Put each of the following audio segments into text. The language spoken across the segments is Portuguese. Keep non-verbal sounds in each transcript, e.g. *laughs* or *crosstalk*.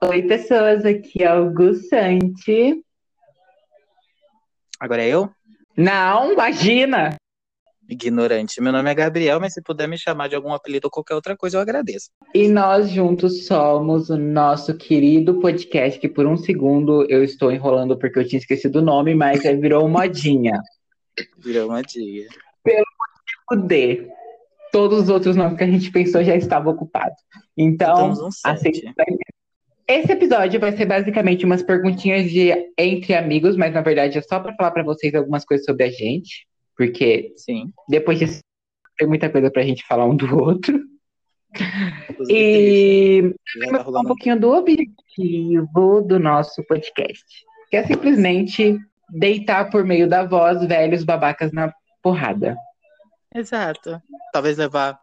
Oi, pessoas, aqui é o Gu Santi. Agora é eu? Não, imagina! Ignorante. Meu nome é Gabriel, mas se puder me chamar de algum apelido ou qualquer outra coisa, eu agradeço. E nós juntos somos o nosso querido podcast, que por um segundo eu estou enrolando porque eu tinha esquecido o nome, mas aí virou modinha. Virou uma dia. O D. Todos os outros nomes que a gente pensou já estavam ocupados. Então, sete. aceita. Esse episódio vai ser basicamente umas perguntinhas de entre amigos, mas na verdade é só para falar para vocês algumas coisas sobre a gente, porque Sim. depois disso tem muita coisa pra gente falar um do outro. Inclusive, E tá falar um pouquinho do objetivo do nosso podcast, que é simplesmente deitar por meio da voz velhos babacas na porrada. Exato. Talvez levar.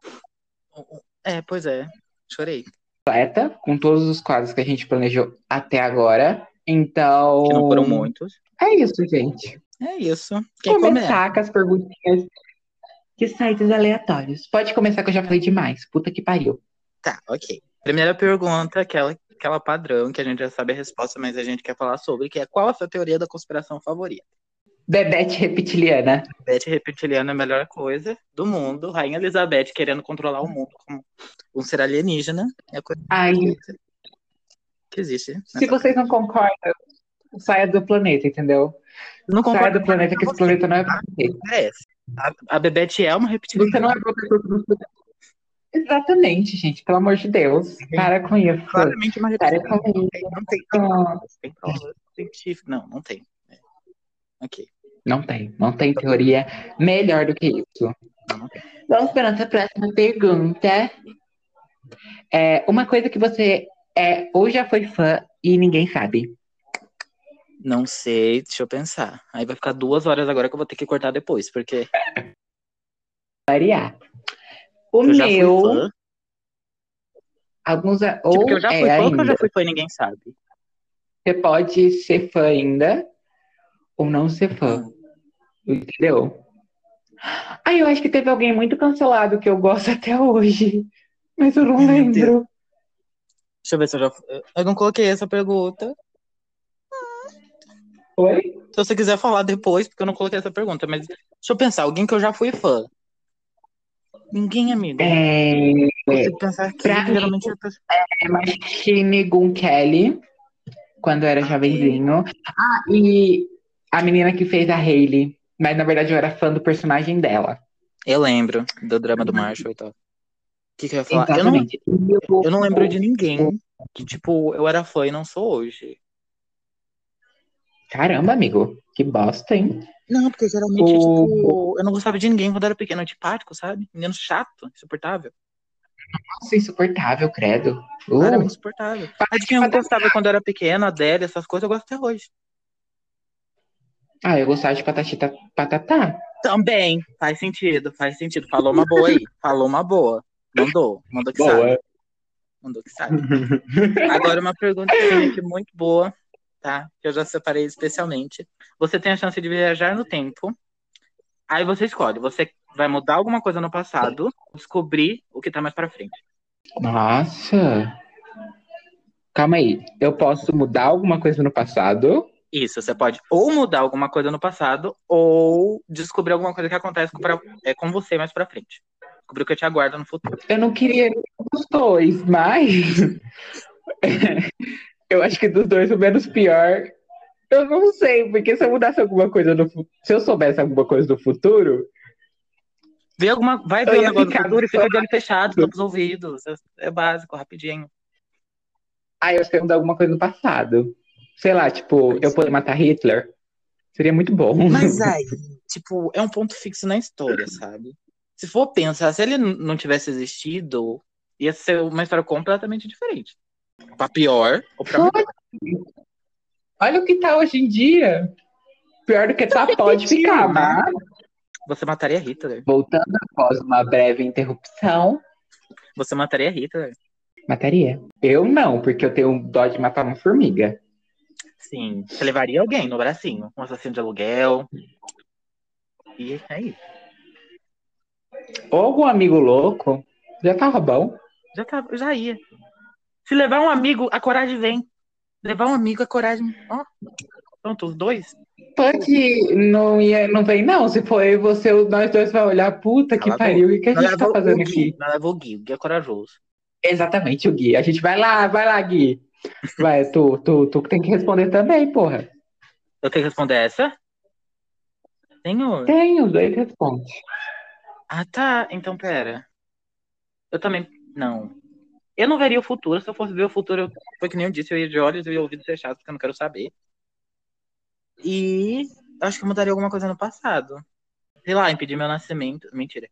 É, pois é. Chorei. Completa, com todos os quadros que a gente planejou até agora. Então. Que não foram muitos. É isso, gente. É isso. Quem começa? começar com as perguntinhas de sites aleatórios. Pode começar que eu já falei demais. Puta que pariu. Tá, ok. Primeira pergunta, aquela, aquela padrão que a gente já sabe a resposta, mas a gente quer falar sobre, que é qual a sua teoria da conspiração favorita? Bebete reptiliana. Beth reptiliana é a melhor coisa do mundo. Rainha Elizabeth querendo controlar o mundo como um ser alienígena. É a coisa Ai, que existe. se vocês não concordam, saia do planeta, entendeu? Não Saia concordo do planeta, que esse planeta não é pra. Parece. A, a Bebete é uma reptiliana. Você não é professor do. Exatamente, gente. Pelo amor de Deus. Para com isso. Claramente uma reptiliana. Não tem, não tem, provas, tem provas científicas. Não, não tem. É. Ok. Não tem. Não tem teoria melhor do que isso. Vamos para a nossa próxima pergunta. É, uma coisa que você é ou já foi fã e ninguém sabe. Não sei, deixa eu pensar. Aí vai ficar duas horas agora que eu vou ter que cortar depois, porque *laughs* Variar. O eu meu, fã. alguns. Tipo, Ou que eu já é fui fã ou que eu ainda. já fui fã e ninguém sabe. Você pode ser fã ainda ou não ser fã. Entendeu? Ah, eu acho que teve alguém muito cancelado que eu gosto até hoje. Mas eu não Meu lembro. Deixa eu ver se eu já. Eu não coloquei essa pergunta. Oi? Se você quiser falar depois, porque eu não coloquei essa pergunta, mas deixa eu pensar, alguém que eu já fui fã. Ninguém, amigo. É, Consigo pensar que pra mim- geralmente pessoa- é Machine Gun Kelly, quando eu era Ah, jovenzinho. Ah, e a menina que fez a Hailey. Mas na verdade eu era fã do personagem dela. Eu lembro do drama do Marshall e tal. O que, que eu ia falar? Eu não, eu- não lembro de ninguém que, tipo, eu era fã e não sou hoje. Caramba, amigo. Que bosta, hein? Não, porque geralmente, O- tipo, eu não gostava de ninguém quando eu era pequeno, antipático, sabe? Menino chato, insuportável. Nossa, insuportável, credo. Uh, Claramente insuportável. Mas quem eu gostava quando era pequeno, Adele, essas coisas, eu gosto até hoje. Ah, eu gostava de patatita patatá. Também, faz sentido, faz sentido. Falou uma boa aí, falou uma boa. Mandou, mandou que sabe. Mandou que sabe. Agora uma pergunta aqui muito boa, tá? Que eu já separei especialmente. Você tem a chance de viajar no tempo. Aí você escolhe, você vai mudar alguma coisa no passado, descobrir o que tá mais pra frente. Nossa. Calma aí. Eu posso mudar alguma coisa no passado? Isso, você pode ou mudar alguma coisa no passado, ou descobrir alguma coisa que acontece com, pra- é, com você mais pra frente. Descobrir o que te aguarda no futuro. Eu não queria os dois, mas. *laughs* eu acho que dos dois o menos pior. Eu não sei, porque se eu mudasse alguma coisa no futuro. Se eu soubesse alguma coisa do futuro, Vê alguma, vai ver o negócio do futuro e fica de olho fechado, todos os ouvidos. É, é básico, rapidinho. aí eu acho que ia mudar alguma coisa no passado. Sei lá, tipo, eu poder matar Hitler. Seria muito bom. Mas *laughs* aí, tipo, é um ponto fixo na história, sabe? Se for pensar, se ele não tivesse existido, ia ser uma história completamente diferente. Pra pior ou pra melhor. Olha o que tá hoje em dia. Pior do que tá, pode ficar, né? mas. Você mataria Hitler. Voltando após uma breve interrupção, Você mataria Hitler. mataria. Eu não, porque eu tenho dó de matar uma formiga. Sim. Você levaria alguém no bracinho. Um assassino de aluguel. E é isso. Ou algum amigo louco, já tava bom. Já, tá, já ia. Se levar um amigo, a coragem vem. Levar um amigo, a coragem. Ó, pronto, os dois. Pode, não, ia, não vem, não. Se for eu você, nós dois vai olhar, puta que pariu, o que, a gente tá fazendo aqui? Não levou o Gui, o Gui é corajoso. Exatamente, o Gui. A gente vai lá, vai lá, Gui. Vai, tu, tu, tu tem que responder também, porra. Eu tenho que responder essa? Senhor. Tenho, dois responde. Ah, tá. Então, pera. Eu também. Não. Eu não veria o futuro. Se eu fosse ver o futuro, eu... foi que nem eu disse, eu ia de olhos e ouvidos fechados, porque eu não quero saber. E acho que eu mudaria alguma coisa no passado. Sei lá, impedir meu nascimento. Mentira.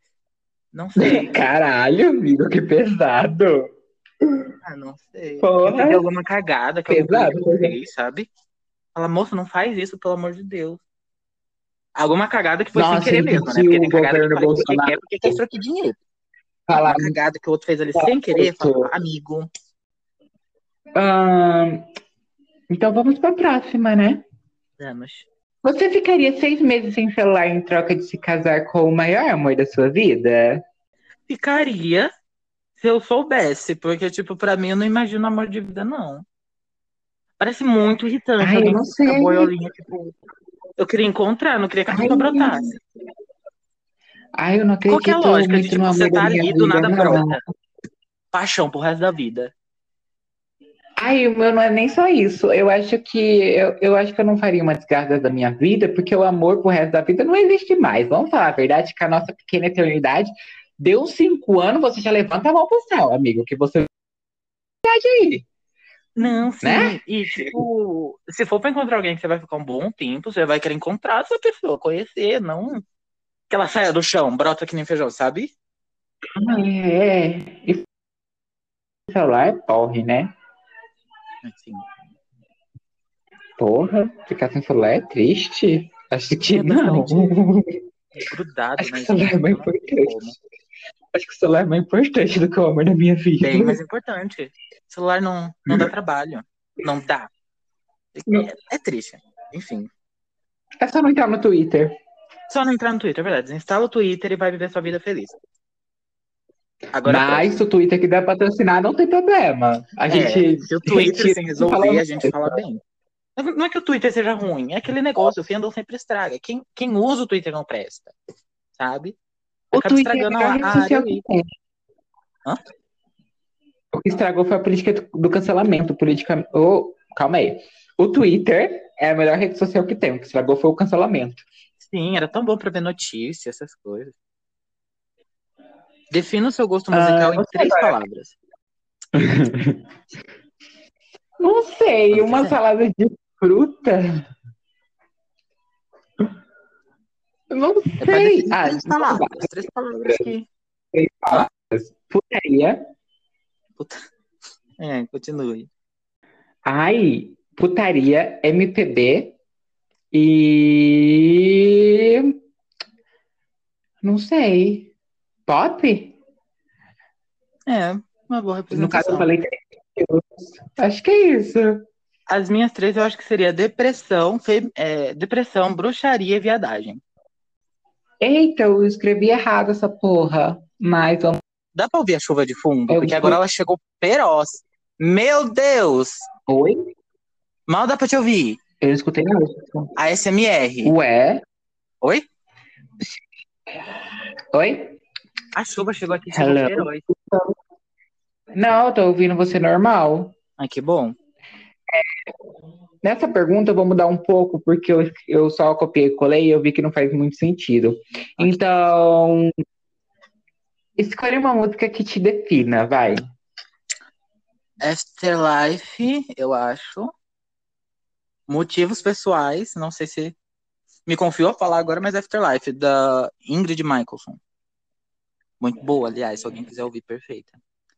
Não sei. *laughs* Caralho, amigo, que pesado. Ah, não sei. Porra. Impedir alguma cagada que pesado, eu fez, sabe? Fala, moça, não faz isso, pelo amor de Deus. Alguma cagada que foi Nossa, sem querer mesmo, né? Porque tem cagada que faz porque quer, porque quer trocar dinheiro. Fala, Uma cagada que o outro fez ali sem querer, fala, amigo. então vamos pra próxima, né? Vamos. Você ficaria seis meses sem celular em troca de se casar com o maior amor da sua vida? Ficaria se eu soubesse, porque, tipo, pra mim eu não imagino amor de vida, não. Parece muito irritante. Ai, eu não sei. Boiolinha, tipo, eu queria encontrar, não queria que a pessoa brotasse. Ai, eu não acredito. Qual que é a lógica de tipo, você tá ali do nada brota? Paixão pro resto da vida. Ai, o meu não é nem só isso. Eu acho que eu, eu acho que eu não faria uma desgraça da minha vida, porque o amor pro resto da vida não existe mais. Vamos falar a verdade, que a nossa pequena eternidade deu cinco anos, você já levanta a mão pro céu, amigo, que você aí. Não, sim. Né? E, tipo, se for pra encontrar alguém que você vai ficar um bom tempo, você vai querer encontrar essa pessoa, conhecer, não que ela saia do chão, brota que nem feijão, sabe? É. E celular é porre, né? Sim. Porra, ficar sem celular é triste. Acho que é não. Grudado, Acho que o celular é mais importante. Acho que o celular é mais importante do que o amor da minha vida. Bem mais importante. O celular não, não dá trabalho. Não dá. É, é triste. Enfim. É só não entrar no Twitter. Só não entrar no Twitter, é verdade. Instala o Twitter e vai viver sua vida feliz. Agora, Mas se o Twitter quiser patrocinar, não tem problema. A é, gente. Se o Twitter sem resolver, a gente fala bem. Não é que o Twitter seja ruim, é aquele negócio, o fandom sempre estraga. Quem, quem usa o Twitter não presta, sabe? O Acaba Twitter estragando é a, a área. Hã? O que estragou foi a política do cancelamento. Política... Oh, calma aí. O Twitter é a melhor rede social que tem. O que estragou foi o cancelamento. Sim, era tão bom para ver notícias, essas coisas. Defina o seu gosto musical ah, em três agora. palavras. *laughs* Não sei, uma salada de fruta. Não é sei. Ah, três palavras. Três palavras que. Três palavras. Putaria. Puta... É, continue. Ai, putaria, MPB e. Não sei. Pop? É, uma boa representação. No caso, eu falei Acho que é isso. As minhas três eu acho que seria depressão, fe... é, depressão, bruxaria e viadagem. Eita, eu escrevi errado essa porra. Mas vamos. Dá pra ouvir a chuva de fundo? Eu porque agora ela chegou feroz. Meu Deus! Oi? Mal dá pra te ouvir. Eu não escutei nada. A SMR. Ué? Oi? Oi? A chuva chegou aqui, chegou feroz. Não, eu tô ouvindo você normal. Ai, que bom. Nessa pergunta eu vou mudar um pouco, porque eu, eu só copiei e colei e eu vi que não faz muito sentido. Então, escolhe uma música que te defina, vai. Afterlife, eu acho. Motivos pessoais, não sei se me confiou a falar agora, mas Afterlife, da Ingrid Michaelson. Muito boa, aliás, se alguém quiser ouvir, perfeita.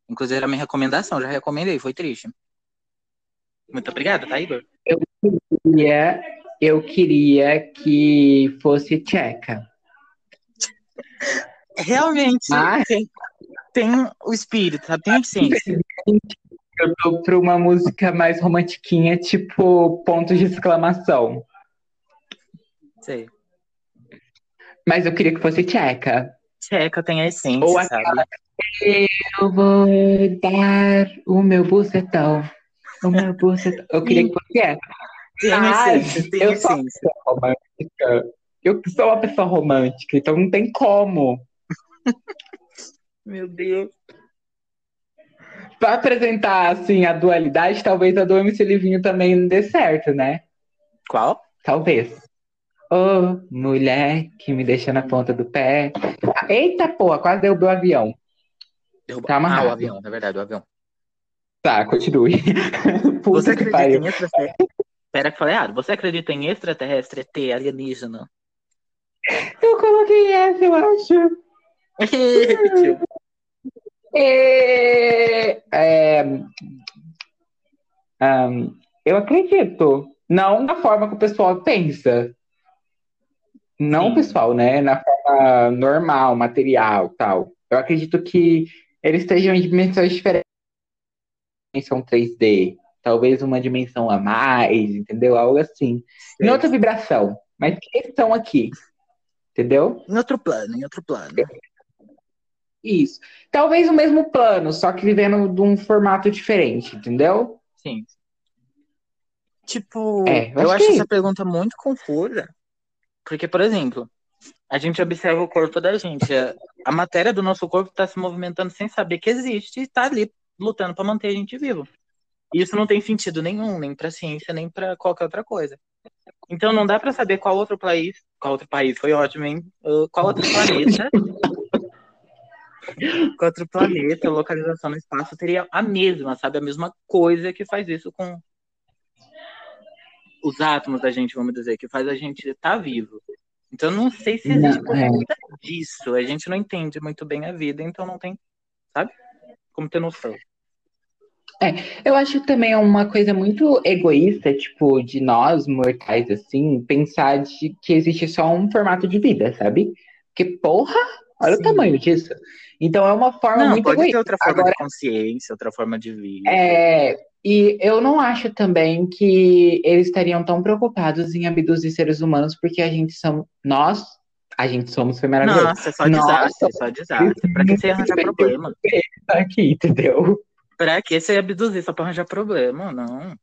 Inclusive era minha recomendação, já recomendei, foi triste. Muito obrigada, tá, Igor? Eu queria, eu queria que fosse tcheca. Realmente, Mas... tem, tem o espírito, sabe? Tem a essência. Eu tô pra uma música mais romantiquinha, tipo pontos de exclamação. Sei. Mas eu queria que fosse tcheca. Tcheca tem a essência, Ou aquela, sabe? Eu vou dar o meu bucetão. O meu bucetão. Eu queria que você é. Tem essência, tem eu essência. Sou romântica. Eu sou uma pessoa romântica, então não tem como. *laughs* Meu Deus. Pra apresentar, assim, a dualidade, talvez a do MC Livinho também não dê certo, né? Qual? Talvez. Ô, oh, mulher que me deixa na ponta do pé. Eita porra, quase derrubou o avião. Derrubou. Tá ah, o avião, na verdade, o avião. Tá, continue. *laughs* Você acredita em extraterrestre? Pera que falei errado. Você acredita em extraterrestre, ET, alienígena? Eu coloquei essa, eu acho. *laughs* é, é, um, eu acredito. Não da forma que o pessoal pensa. Não o pessoal, né? Na forma normal, material tal. Eu acredito que eles estejam em dimensões diferentes. Dimensão 3D. Talvez uma dimensão a mais, entendeu? Algo assim. Em outra vibração. Mas que estão aqui. Entendeu? Em outro plano, em outro plano. Isso. Talvez o mesmo plano, só que vivendo de um formato diferente, entendeu? Sim. Tipo, é, eu, eu acho, que... essa pergunta muito confusa. Porque, por exemplo, a gente observa o corpo da gente. A, matéria do nosso corpo está se movimentando sem saber que existe e está ali lutando para manter a gente vivo. E isso não tem sentido nenhum, nem para ciência, nem para qualquer outra coisa. Então não dá para saber qual outro país, qual outro país foi ótimo, hein? Qual outro planeta *laughs* com outro planeta, localização no espaço teria a mesma, sabe? A mesma coisa que faz isso com os átomos da gente, vamos dizer, que faz a gente estar tá vivo. Então não sei se existe não, é. disso. A gente não entende muito bem a vida, então não tem, sabe? Como ter noção. É, eu acho também é uma coisa muito egoísta, tipo, de nós mortais, assim, pensar de que existe só um formato de vida, sabe? Porque, porra, olha Sim. o tamanho disso. Então é uma forma não, muito pode egoísta. ter outra forma Agora, de consciência, outra forma de vida. É, e eu não acho também que eles estariam tão preocupados em abduzir seres humanos, porque a gente são nós, a gente somos foi maravilhoso. Nossa, é só desastre, é só desastre. Pra que você arranjar problema? Aqui, entendeu? Pra que você abduzir só pra arranjar problema? Não.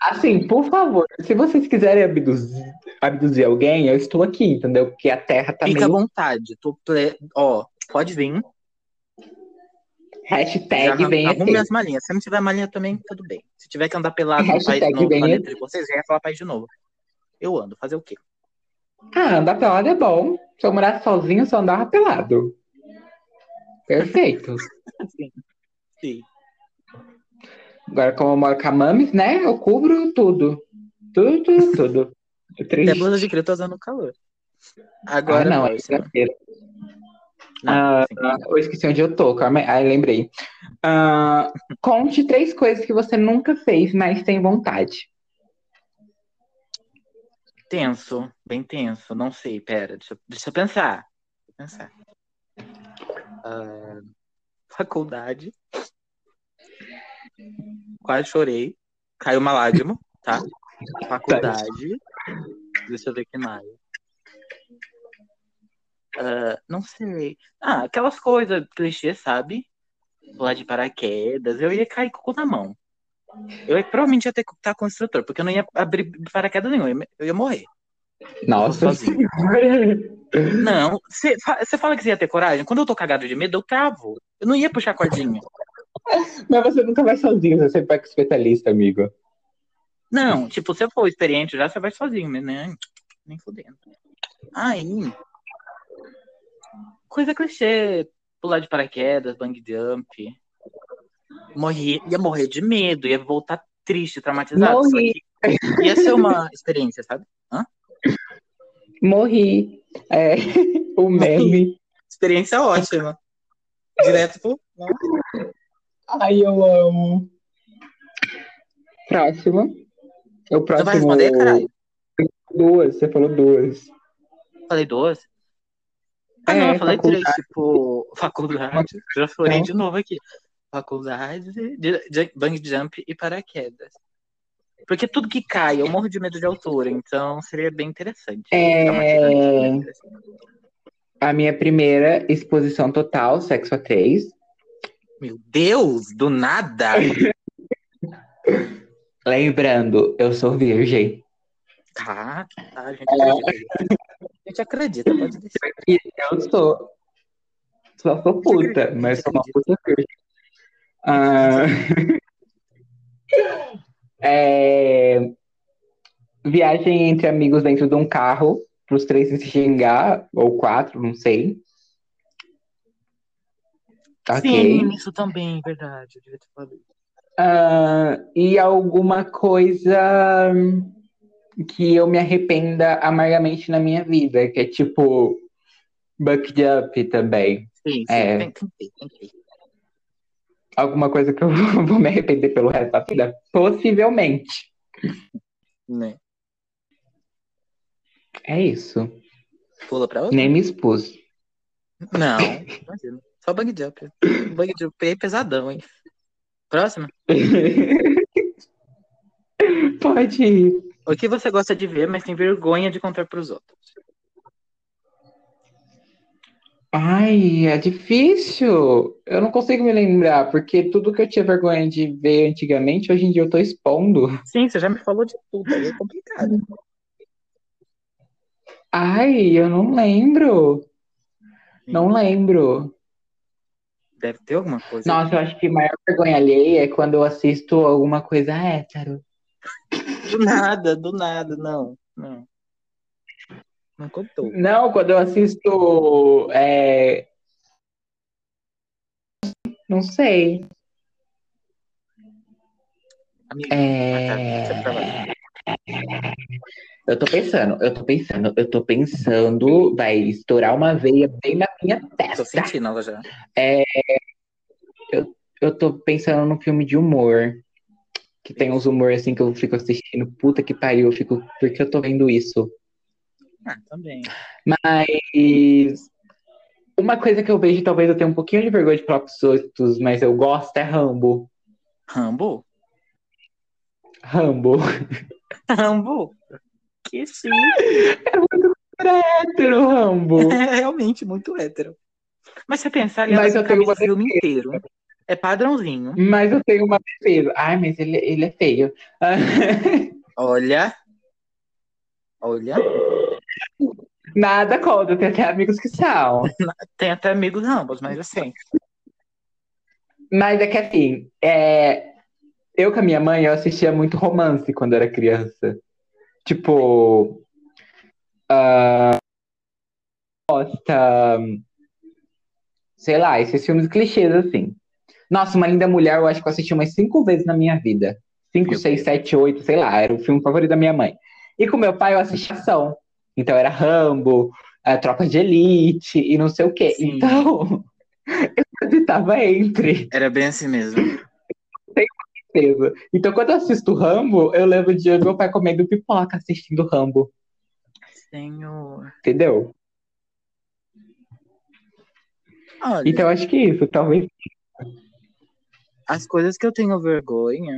Assim, por favor, se vocês quiserem abduzir, abduzir alguém, eu estou aqui, entendeu? Porque a Terra tá Fica meio... à vontade. Tô ple... Ó, pode vir. Hashtag vem Arrume as malinhas. Se não tiver malinha também, tudo bem. Se tiver que andar pelado no, país, no planeta de vocês, já ia falar país de novo. Eu ando, fazer o quê? Ah, andar pelado é bom. Se eu morasse sozinho, só andava pelado. Perfeito. Sim. *laughs* Sim. Agora, como eu moro com a Mames, né? Eu cubro tudo. Tudo, tudo, tudo. É Até blusa de creta usando calor. Agora ah, não, é exagero. Ah, eu esqueci onde eu tô, calma aí, lembrei. Uh, conte três coisas que você nunca fez, mas tem vontade. Tenso, bem tenso, não sei, pera, deixa, deixa eu pensar. Deixa eu pensar. Uh, faculdade. Quase chorei. Caiu uma lágrima, tá? Faculdade. Deixa eu ver que mais. Uh, não sei. Ah, aquelas coisas clichê, sabe? Pular de paraquedas. Eu ia cair com o cu na mão. Eu provavelmente ia ter que estar com o instrutor, porque eu não ia abrir paraquedas nenhum. Eu ia morrer. Nossa. *laughs* Não, você fala que você ia ter coragem? Quando eu tô cagado de medo, eu travo. Eu não ia puxar a cordinha. Mas você nunca vai sozinho, você sempre vai com especialista, amigo. Não, tipo, se eu for experiente já, você vai sozinho, né? Nem fudendo. Aí, coisa clichê, pular de paraquedas, bang jump. Morri, ia morrer de medo, ia voltar triste, traumatizado. Morri. Ia ser uma *laughs* experiência, sabe? Hã? Morri. É, o meme. Experiência ótima. Direto pro. Ai, eu amo. Próximo. O próximo. Você vai responder, caralho? Duas, você falou duas. Falei duas? Ah, não, eu falei três, tipo, faculdade. Já falei então. de novo aqui. Faculdade, de, bang jump e paraquedas. Porque tudo que cai, eu morro de medo de altura, então seria bem interessante. É... A minha primeira exposição total, sexo a três. Meu Deus, do nada! *laughs* Lembrando, eu sou virgem. Tá, tá, a gente acredita. A gente acredita, pode deixar. Eu sou. Só sou puta, mas sou uma puta virgem. Ah, *laughs* é, Viagem entre amigos dentro de um carro, para os três se xingar, ou quatro, não sei. Sim, isso também, verdade. Eu devia ter falado. Ah, e alguma coisa que eu me arrependa amargamente na minha vida, que é tipo Bucked Up também. Sim, sim, É. tem, tem, tem ter. Alguma coisa que eu *laughs* vou me arrepender pelo resto da vida? Possivelmente. Né? É isso. Pula pra outra? Nem me expus. Não, imagina. Só bang jump. Bang jump é pesadão, hein? Próxima. *laughs* Pode ir. O que você gosta de ver, mas tem vergonha de contar pros outros? Ai, é difícil. Eu não consigo me lembrar, porque tudo que eu tinha vergonha de ver antigamente, hoje em dia eu tô expondo. Sim, você já me falou de tudo, aí é complicado. Ai, eu não lembro. Não lembro. Deve ter alguma coisa. Nossa, eu acho que a maior vergonha alheia é quando eu assisto alguma coisa hétero. Do nada, do nada, não. Não. Não contou. Não, quando eu assisto. é, Não sei. Amiga, É... tá. Eu tô pensando, eu tô pensando, eu tô pensando, vai estourar uma veia bem na minha Tô testa. sentindo ela já. Eu tô pensando num filme de humor. Que tem uns humor assim que eu fico assistindo, puta que pariu, eu fico, por que eu tô vendo isso? Ah, também. Mas uma coisa que eu vejo, talvez eu tenha um pouquinho de vergonha de falar pros outros, mas eu gosto é Rambo. Rambo? Rambo. *laughs* Rambo? Que sim. Hétero, Rambo. *laughs* É realmente muito hétero. Mas se pensar, ele Mas anda eu tenho uma filme inteiro. É padrãozinho. Mas eu tenho uma defesa. Ai, mas ele, ele é feio. *laughs* Olha. Olha. Nada contra, tem até amigos que são. *laughs* Tem até amigos ambos, mas assim. Mas é que assim, é... eu com a minha mãe, eu assistia muito romance quando era criança. Tipo. ah, Gosta. Sei lá, esses filmes clichês assim. Nossa, Uma Linda Mulher, eu acho que eu assisti umas cinco vezes na minha vida. Cinco, seis, sete, oito, sei lá, era o filme favorito da minha mãe. E com meu pai eu assistia ação. Então era Rambo, a Tropa de Elite e não sei o quê. Sim. Então, *laughs* eu hesitava entre. Era bem assim mesmo. certeza. Então, quando eu assisto Rambo, eu lembro de meu pai comendo pipoca assistindo Rambo, Senhor. entendeu? Olha, Então, acho que isso, talvez. as coisas que eu tenho vergonha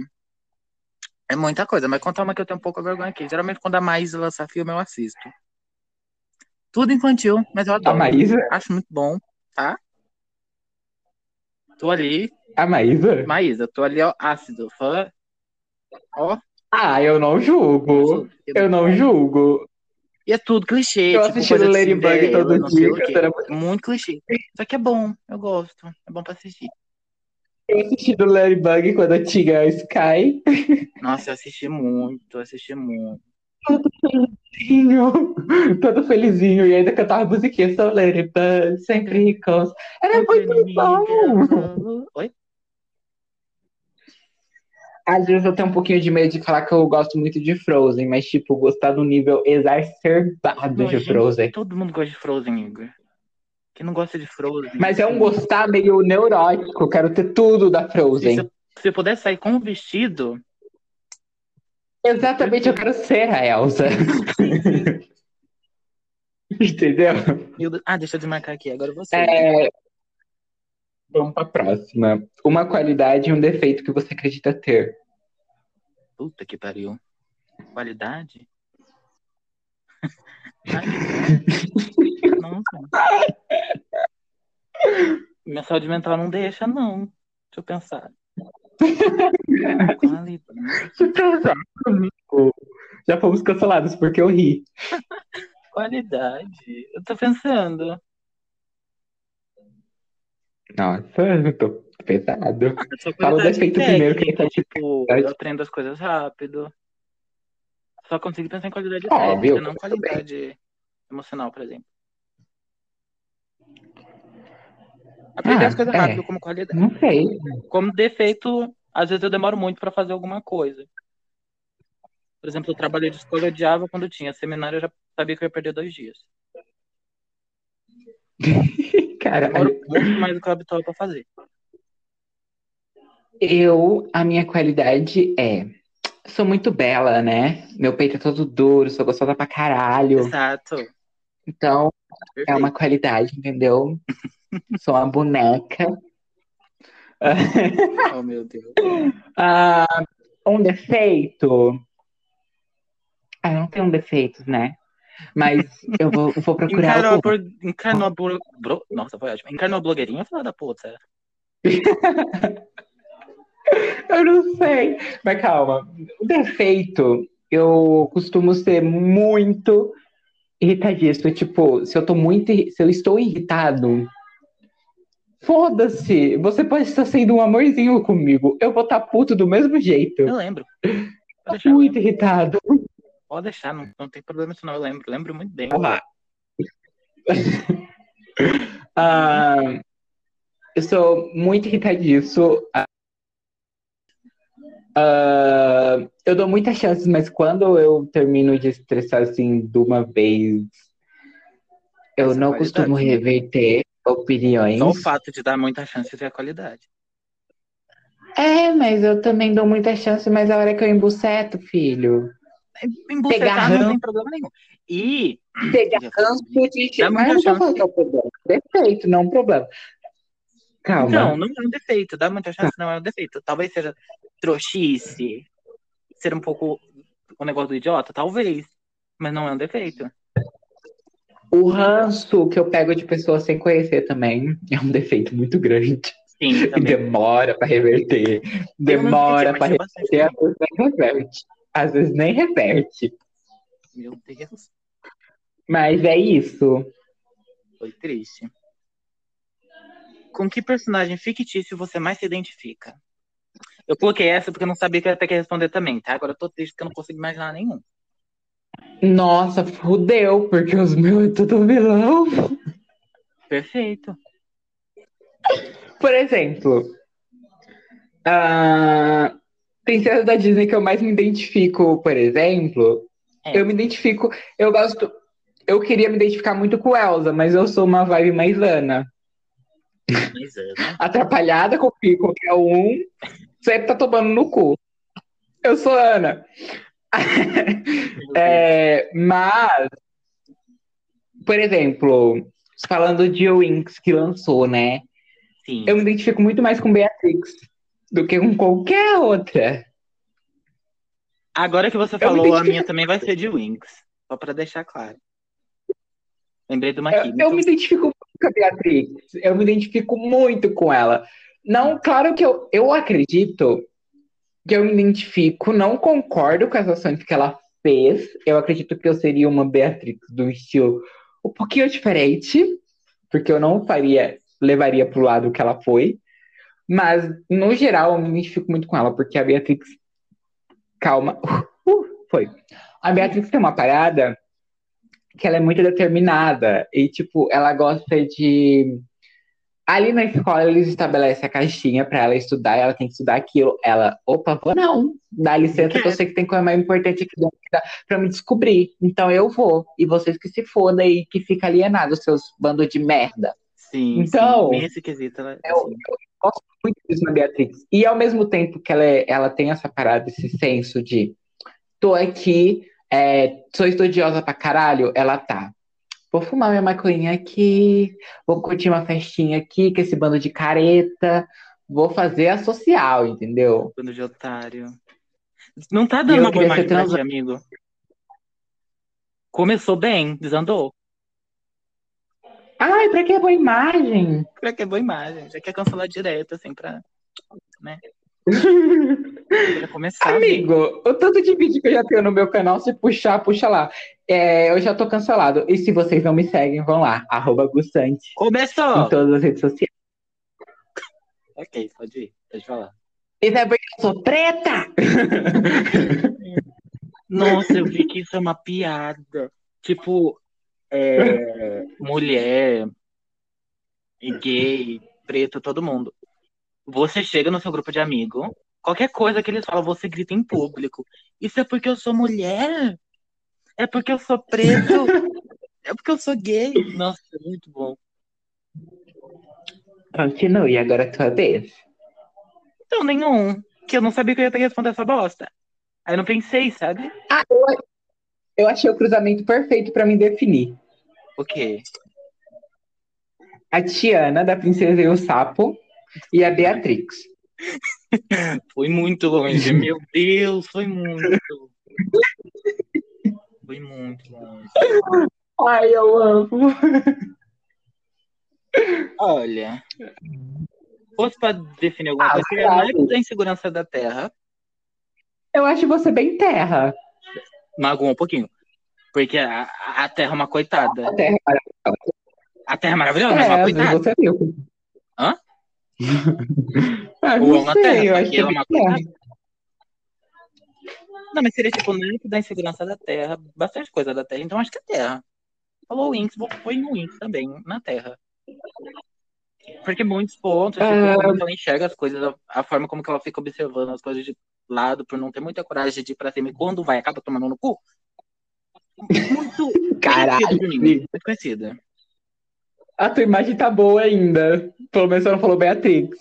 é muita coisa, mas contar uma que eu tenho um pouco vergonha aqui. Geralmente, quando a Maísa lança filme, eu assisto. Tudo infantil, mas eu A adoro. Maísa? Acho muito bom, tá? Tô ali, A Maísa? Maísa, tô ali, ó, ácido, fã. Ó, Ah, eu não julgo. Eu não julgo. E é tudo clichê, Eu tipo, coisa de Ladybug todo dia, o muito- clichê. Só que é bom, eu gosto. É bom pra assistir. Eu assisti do Ladybug quando eu tinha a Sky. Nossa, eu assisti muito, eu assisti muito. Felizinho, Todo felizinho. E ainda cantava musiquinha. Sou Ladybug, sempre com... Era muito bom. Oi? Às vezes eu tenho um pouquinho de medo de falar que eu gosto muito de Frozen, mas, tipo, gostar do nível exacerbado de Frozen. Todo mundo gosta de Frozen, Igor. Quem não gosta de Frozen? Mas é um gostar meio neurótico, eu quero ter tudo da Se Frozen. você, se eu puder sair com um vestido, Exatamente, eu quero ser a Elsa. *laughs* Entendeu? meu Deus- ah, deixa eu desmarcar aqui, agora você. É, Vamos pra próxima. Uma qualidade e um defeito que você acredita ter. Puta que pariu. Qualidade? Ai. *laughs* Nossa. Minha saúde mental não deixa, não. eu pensar. Qualidade. *laughs* comigo. Já fomos cancelados porque eu ri. Qualidade. Eu tô pensando. Nossa, eu tô pesado. Fala o defeito primeiro que tá tipo. Eu aprendo as coisas rápido. Só consigo pensar em qualidade Óbvio, técnica, não qualidade emocional, por exemplo. Aprender ah, as coisas é. rápido como qualidade. Não sei. Como defeito, às vezes eu demoro muito para fazer alguma coisa. Por exemplo, eu trabalhei de escola, eu odiava quando tinha seminário, eu já sabia que eu ia perder dois dias. *laughs* Cara, demoro muito mais do que o habitual para fazer. Eu, a minha qualidade é sou muito bela, né? Meu peito é todo duro, sou gostosa pra caralho. Exato. Então, Perfeito. é uma qualidade, entendeu? Sou uma boneca. *laughs* oh, meu Deus. Uh, um defeito. Ah, não tenho defeitos, né? Mas eu vou, vou procurar. Encarnou, por, encarnou, bro, bro, nossa, foi ótimo. Encarnou a blogueirinha, filha da puta. *laughs* eu não sei. Mas calma. O defeito, eu costumo ser muito irritadíssimo. Tipo, se eu tô muito. Se eu estou irritado, foda-se. Você pode estar sendo um amorzinho comigo. Eu vou estar tá puto do mesmo jeito. Eu lembro. Deixar, muito eu irritado. Pode deixar, não, não tem problema isso não. Eu lembro. Lembro muito bem. Olá. *laughs* ah, eu sou muito irritadiço. Uh, eu dou muitas chances, mas quando eu termino de estressar assim de uma vez, eu Essa não costumo reverter opiniões. Só o fato de dar muitas chances é a qualidade. É, mas eu também dou muita chance, mas a hora que eu embuceto, filho. Embucetar não tem problema nenhum. E. Pegar ranço de Mas não tô falando que é o problema. Defeito, não é um problema. Calma. Não, não é um defeito. Dá muita chance, não é um defeito. Talvez seja trouxice, ser um pouco o negócio do idiota, talvez. Mas não é um defeito. O ranço que eu pego de pessoas sem conhecer também é um defeito muito grande. Sim, também. demora para reverter. Demora para reverter, às vezes nem reverte. Às vezes nem reverte. Meu Deus. Mas é isso. Foi triste. Com que personagem fictício você mais se identifica? Eu coloquei essa porque eu não sabia que eu ia ter que responder também, tá? Agora eu tô triste porque eu não consigo imaginar nenhum. Nossa, fudeu, porque os meus é tudo vilão. Perfeito. Por exemplo, a princesa da Disney que eu mais me identifico, por exemplo, é. eu me identifico, eu gosto, eu queria me identificar muito com Elsa, mas eu sou uma vibe mais Ana. Mais Ana. Atrapalhada com qualquer um, sempre tá tomando no cu. Eu sou Ana. *laughs* é, mas, por exemplo, falando de Winx que lançou, né? Sim. Eu me identifico muito mais com Beatrix do que com qualquer outra. Agora que você falou, a minha também vai ser de Winx. Só para deixar claro. Lembrei de uma eu, eu me identifico muito com a Beatrix. Eu me identifico muito com ela. Não, claro que eu, eu acredito que eu me identifico, não concordo com as ações que ela fez. Eu acredito que eu seria uma Beatrix do estilo um pouquinho diferente, porque eu não faria, levaria pro lado que ela foi. Mas, no geral, eu me identifico muito com ela, porque a Beatrix. Calma. *laughs* Uh, foi. A Beatrix tem uma parada que ela é muito determinada. E, tipo, ela gosta de Ali na escola eles estabelecem a caixinha para ela estudar, ela tem que estudar aquilo. Ela, opa, vou não, dá licença que eu sei que tem coisa mais importante aqui para me descobrir. Então eu vou. E vocês que se fodam e que fica alienado, seus bandos de merda. Sim, então, sim. Esse quesito, né? eu, eu, gosto muito disso na Beatrix. E ao mesmo tempo que ela, é, ela tem essa parada, esse senso de tô aqui, é, sou estudiosa pra caralho, ela tá vou fumar minha maconha aqui, vou curtir uma festinha aqui com esse bando de careta, vou fazer a social, entendeu? Bando de otário. Não tá dando uma boa imagem pra ti, amigo. Começou bem, desandou. Ai, pra que boa imagem? Pra que boa imagem? Já quer cancelar direto, assim, pra né? *laughs* começar, Amigo, o tanto de vídeo que eu já tenho no meu canal, se puxar, puxa lá. É, eu já tô cancelado. E se vocês não me seguem, vão lá. Arroba Gustante. Começou! Em todas as redes sociais. Ok, pode ir. Pode falar. Isso é porque eu sou preta! *laughs* Nossa, eu vi que isso é uma piada. Tipo, é, mulher, gay, preto, todo mundo. Você chega no seu grupo de amigos, qualquer coisa que eles falam, você grita em público. Isso é porque eu sou mulher? É porque eu sou preto? *laughs* é porque eu sou gay? Nossa, é muito bom. Continue, agora é tua vez. Então, nenhum. Que eu não sabia que eu ia ter que responder essa bosta. Aí eu não pensei, sabe? Ah, eu, eu achei o cruzamento perfeito para me definir. O quê? A Tiana, da Princesa e o Sapo, e a Beatrix. *laughs* Foi muito longe, meu Deus, foi muito. Foi muito longe. Ai, eu amo. Olha, fosse para definir alguma ah, coisa, não é da insegurança da Terra. Eu acho você bem terra. Magoou um pouquinho. Porque a, a Terra é uma coitada. A Terra é maravilhosa. A Terra é maravilhosa, é, mas é uma coitada. Você viu. Hã? Ah, não Ou sei, terra, eu acho que ela é uma coitada. Não, mas seria tipo muito da insegurança da Terra, bastante coisa da Terra, então acho que é Terra. Falou o Winx, foi no Winx também, na Terra. Porque muitos pontos, tipo, como ela enxerga as coisas, a, a, forma como que ela fica observando as coisas de lado, por não ter muita coragem de ir pra cima, e quando vai, acaba tomando no cu. Muito *laughs* Caralho. muito conhecida. A tua imagem tá boa ainda. Pelo menos você não falou Beatrix.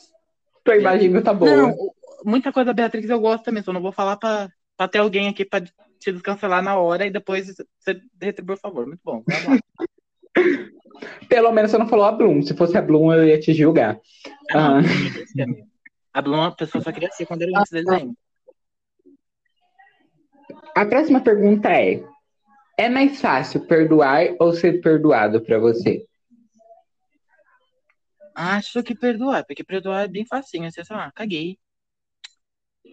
Tua imagem ainda tá boa. Não, muita coisa da Beatrix eu gosto também, só não vou falar pra, pra ter alguém aqui pra te descancelar na hora e depois você retribui o favor. Muito bom. *laughs* Pelo menos você não falou a Bloom. Se fosse a Bloom, eu ia te julgar. Não, ah. A Bloom, a pessoa só queria ser quando era antes desenho. A próxima pergunta é: É mais fácil perdoar ou ser perdoado para você? Acho que perdoar, porque perdoar é bem facinho. Você fala, ah, caguei.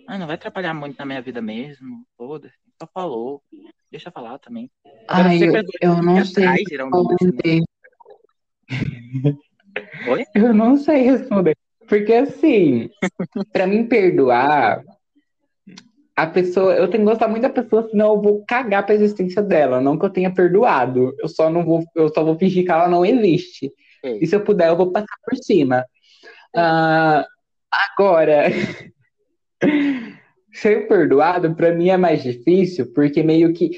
Ah, não vai atrapalhar muito na minha vida mesmo. Foda-se. Só falou. Deixa eu falar também. Agora, Ai, eu, eu não sei. Atrás, geralmente, Oi? *laughs* Eu não sei responder. Porque assim, para mim perdoar, a pessoa, eu tenho que gostar muito da pessoa, senão eu vou cagar pra existência dela. Não que eu tenha perdoado. Eu só não vou, eu só vou fingir que ela não existe. E se eu puder, eu vou passar por cima. Uh, agora, *laughs* ser perdoado para mim é mais difícil, porque meio que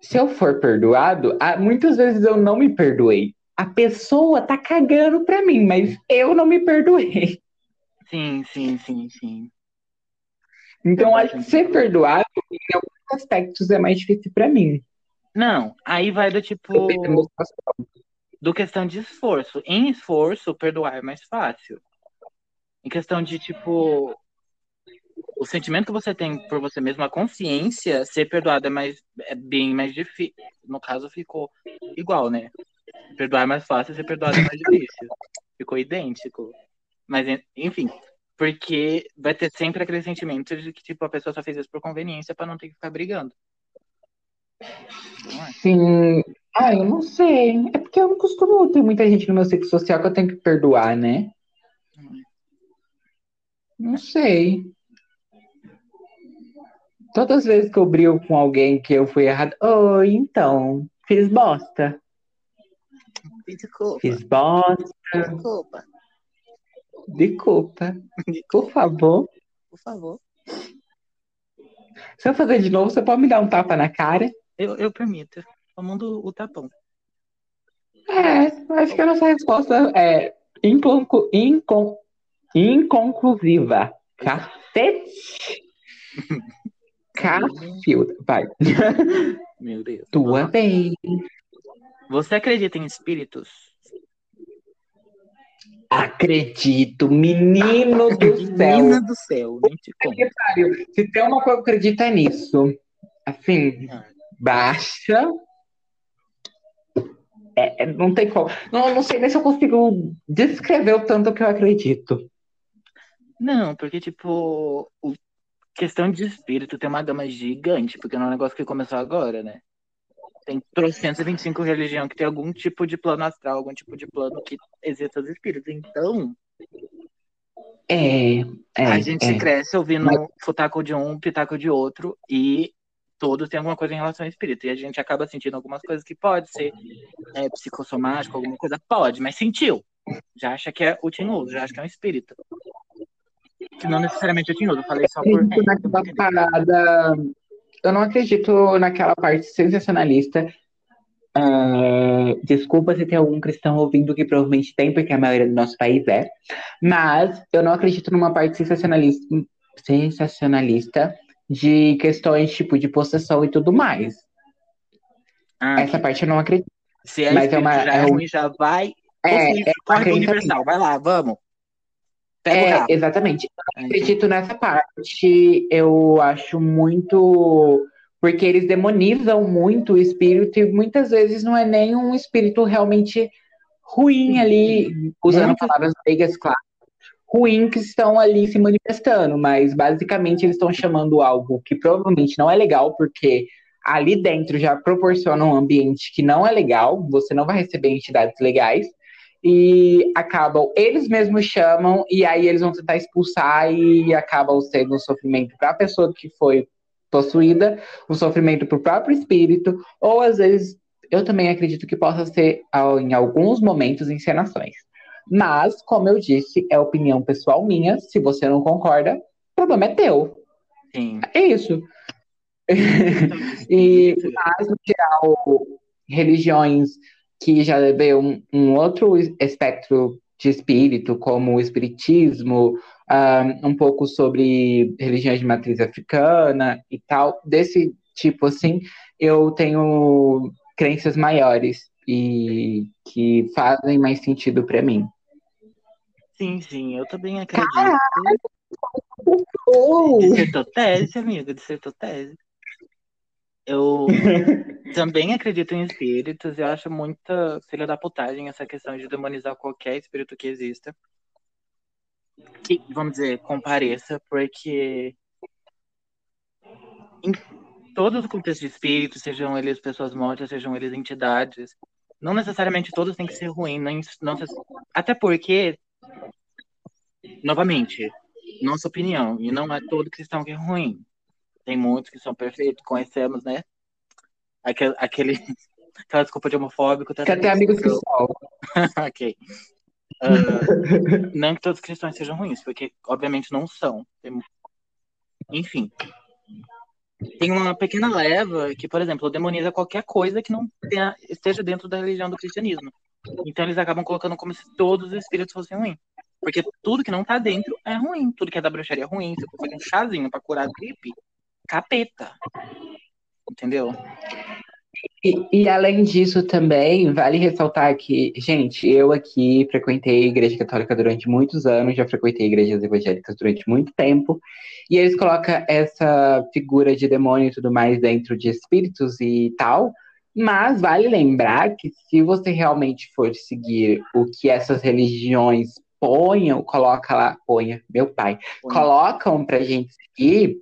se eu for perdoado, muitas vezes eu não me perdoei. A pessoa tá cagando pra mim, mas eu não me perdoei. Sim, sim, sim, sim. Então, acho que ser perdoado, em alguns aspectos, é mais difícil para mim. Não, aí vai do tipo. Do questão de esforço. Em esforço, perdoar é mais fácil. Em questão de, tipo. O sentimento que você tem por você mesmo, a consciência, ser perdoado é, mais, é bem mais difícil. No caso, ficou igual, né? Perdoar é mais fácil, ser perdoado é mais difícil. Ficou idêntico. Mas, enfim, porque vai ter sempre aquele sentimento de que, tipo, a pessoa só fez isso por conveniência para não ter que ficar brigando. É? Sim. Ah, eu não sei. É porque eu não costumo ter muita gente no meu ciclo social que eu tenho que perdoar, né? Não sei. Todas as vezes que eu brigo com alguém que eu fui errado, oi, então, fiz bosta. Desculpa. Fiz bosta. Desculpa. Desculpa. Por favor. Por favor. Se eu fazer de novo, você pode me dar um tapa na cara? Eu, eu permito. Tomando o tapão. É, acho que a nossa resposta é inconclu incon inconclusiva. *laughs* Cacete! Cacilda. Vai. *laughs* Meu Deus. Tua vez. Você acredita em espíritos? Acredito, menino do céu. Menina do céu, nem te conto. Se tem uma coisa que acredita é nisso. Assim, ah. Baixa. É, é, não tem como. Não, não sei nem se eu consigo descrever o tanto que eu acredito. Não, porque, tipo, o... questão de espírito tem uma gama gigante, porque não é um negócio que começou agora, né? Tem 325 religiões que tem algum tipo de plano astral, algum tipo de plano que exista os espíritos. Então, é, é, a gente é. cresce ouvindo Mas- futaco de um, pitaco de outro, e todos têm alguma coisa em relação ao espírito. E a gente acaba sentindo algumas coisas que pode ser é, psicossomático, alguma coisa pode, mas sentiu. Já acha que é o tinhoso, já acha que é um espírito. Que não necessariamente é o tinhoso, eu falei só por. naquela parada. Eu não acredito naquela parte sensacionalista. Ah, desculpa se tem algum cristão ouvindo, que provavelmente tem, porque a maioria do nosso país é. Mas eu não acredito numa parte sensacionalista, sensacionalista de questões tipo de possessão e tudo mais. Ah, Essa parte eu não acredito. se é mas é uma- já é, é ruim, já vai. É, Você é corre Universal, vai lá, vamos. É, exatamente. Eu acredito nessa parte. Eu acho muito. Porque eles demonizam muito o espírito e muitas vezes não é nem um espírito realmente ruim ali, usando Muito- palavras leigas, claro. Ruim que estão ali se manifestando, mas basicamente eles estão chamando algo que provavelmente não é legal, porque ali dentro já proporciona um ambiente que não é legal, você não vai receber entidades legais e acabam, eles mesmos chamam, e aí eles vão tentar expulsar e acabam sendo um sofrimento para a pessoa que foi possuída, um sofrimento para o próprio espírito, ou às vezes eu também acredito que possa ser, em alguns momentos, encenações. Mas, como eu disse, é opinião pessoal minha, se você não concorda, o problema é teu. Sim. É isso. *laughs* E, mas, no geral, religiões que já vê um, um outro espectro de espírito, como o espiritismo, ah, um pouco sobre religiões de matriz africana e tal, desse tipo assim, eu tenho crenças maiores e que fazem mais sentido para mim. Sim, sim, eu também acredito. Oh! Dissertou tese, amigo, dissertou tese. Eu *laughs* também acredito em espíritos, eu acho muita filha da putagem essa questão de demonizar qualquer espírito que exista. Que, vamos dizer, compareça, porque em todos os contextos de espíritos, sejam eles pessoas mortas, sejam eles entidades, não necessariamente todos têm que ser ruins, nem, não, até porque, novamente, nossa opinião, e não é todo cristão que é ruim. Tem muitos que são perfeitos, conhecemos, né? Aquele, aquele *laughs* aquela desculpa de homofóbico. Tá Que até amigos que são. *laughs* ok. Uh, não que todos os cristãos sejam ruins, porque obviamente não são. Enfim. Tem uma pequena leva que, por exemplo, demoniza qualquer coisa que não tenha, esteja dentro da religião do cristianismo. Então eles acabam colocando como se todos os espíritos fossem ruins. Porque tudo que não tá dentro é ruim. Tudo que é da bruxaria é ruim. Se eu fazer um chazinho pra curar gripe, capeta. Entendeu? E, e, além disso também, vale ressaltar que, gente, eu aqui frequentei a igreja católica durante muitos anos, já frequentei igrejas evangélicas durante muito tempo, e eles colocam essa figura de demônio e tudo mais dentro de espíritos e tal, mas vale lembrar que se você realmente for seguir o que essas religiões ponham, coloca lá, ponha, meu pai, Põe. colocam pra gente seguir,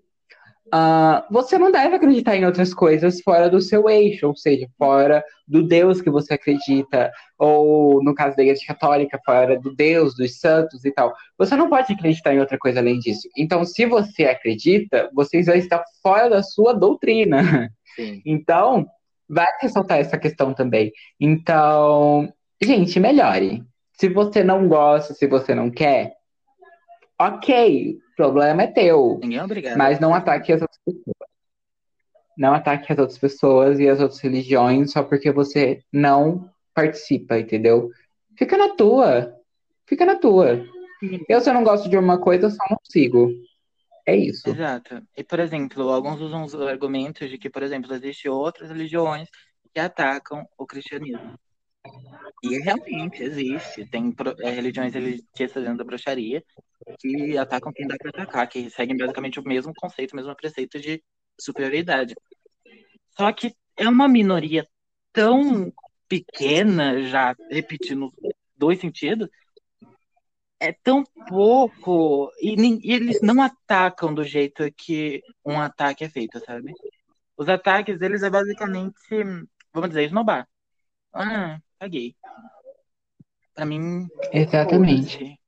Uh, você não deve acreditar em outras coisas fora do seu eixo, ou seja, fora do Deus que você acredita, ou no caso da Igreja Católica, fora do Deus, dos santos e tal. Você não pode acreditar em outra coisa além disso. Então, se você acredita, você já está fora da sua doutrina. Sim. *laughs* Então, vai ressaltar essa questão também. Então, gente, melhore. Se você não gosta, se você não quer, ok, o problema é teu. Ninguém é obrigado. Mas não ataque as outras pessoas. Não ataque as outras pessoas e as outras religiões só porque você não participa, entendeu? Fica na tua. Fica na tua. Eu, se eu não gosto de uma coisa, eu só não sigo. É isso. Exato. E, por exemplo, alguns usam os argumentos de que, por exemplo, existem outras religiões que atacam o cristianismo. E realmente existe. Tem é, religiões elitistas dentro da bruxaria que atacam quem dá para atacar, que seguem basicamente o mesmo conceito, o mesmo preceito de superioridade. Só que é uma minoria tão pequena, já repetindo dois sentidos, é tão pouco e, e, eles não atacam do jeito que um ataque é feito, sabe? Os ataques deles é basicamente, vamos dizer, esnobar. Ah, caguei. Pra mim. Exatamente.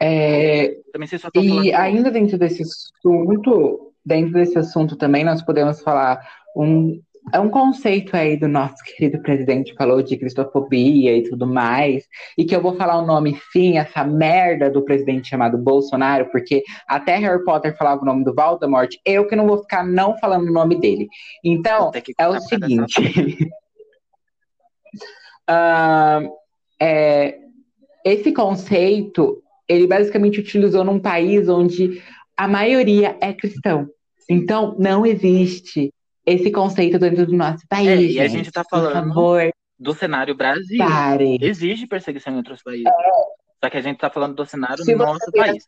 É, também só e ainda dentro desse assunto, dentro desse assunto também nós podemos falar um é um conceito aí do nosso querido presidente falou de cristofobia e tudo mais, e que eu vou falar o nome sim, essa merda do presidente chamado Bolsonaro, porque até Harry Potter falava o nome do Voldemort, eu que não vou ficar não falando o nome dele. Então, é o seguinte. uh, *laughs* é, esse conceito, ele basicamente utilizou num país onde a maioria é cristão. Então, não existe esse conceito dentro do nosso país. É, e a gente está falando do cenário Brasil. Pare. Existe perseguição em outros países. É. Só que a gente está falando do cenário do nosso país.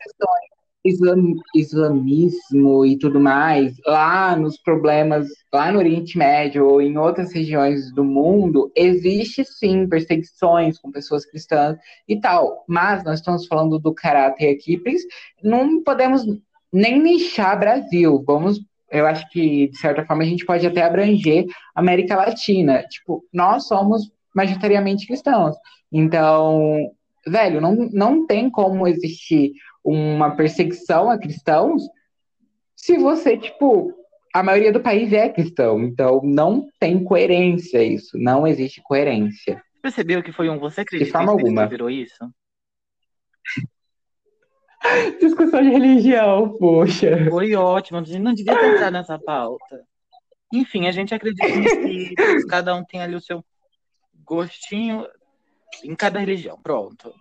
Islam, islamismo e tudo mais, lá nos problemas, lá no Oriente Médio ou em outras regiões do mundo, existe sim perseguições com pessoas cristãs e tal. Mas nós estamos falando do caráter aqui, não podemos nem nichar Brasil. Vamos eu acho que, de certa forma, a gente pode até abranger a América Latina. Tipo, nós somos majoritariamente cristãos. Então, velho, não, não tem como existir uma perseguição a cristãos se você, tipo, a maioria do país é cristão. Então, não tem coerência isso. Não existe coerência. Percebeu que foi um você acredita de forma alguma. virou isso? *laughs* Discussão de religião, poxa. Foi ótimo, não devia ter entrado nessa pauta. Enfim, a gente acredita em espíritos, cada um tem ali o seu gostinho em cada religião. Pronto.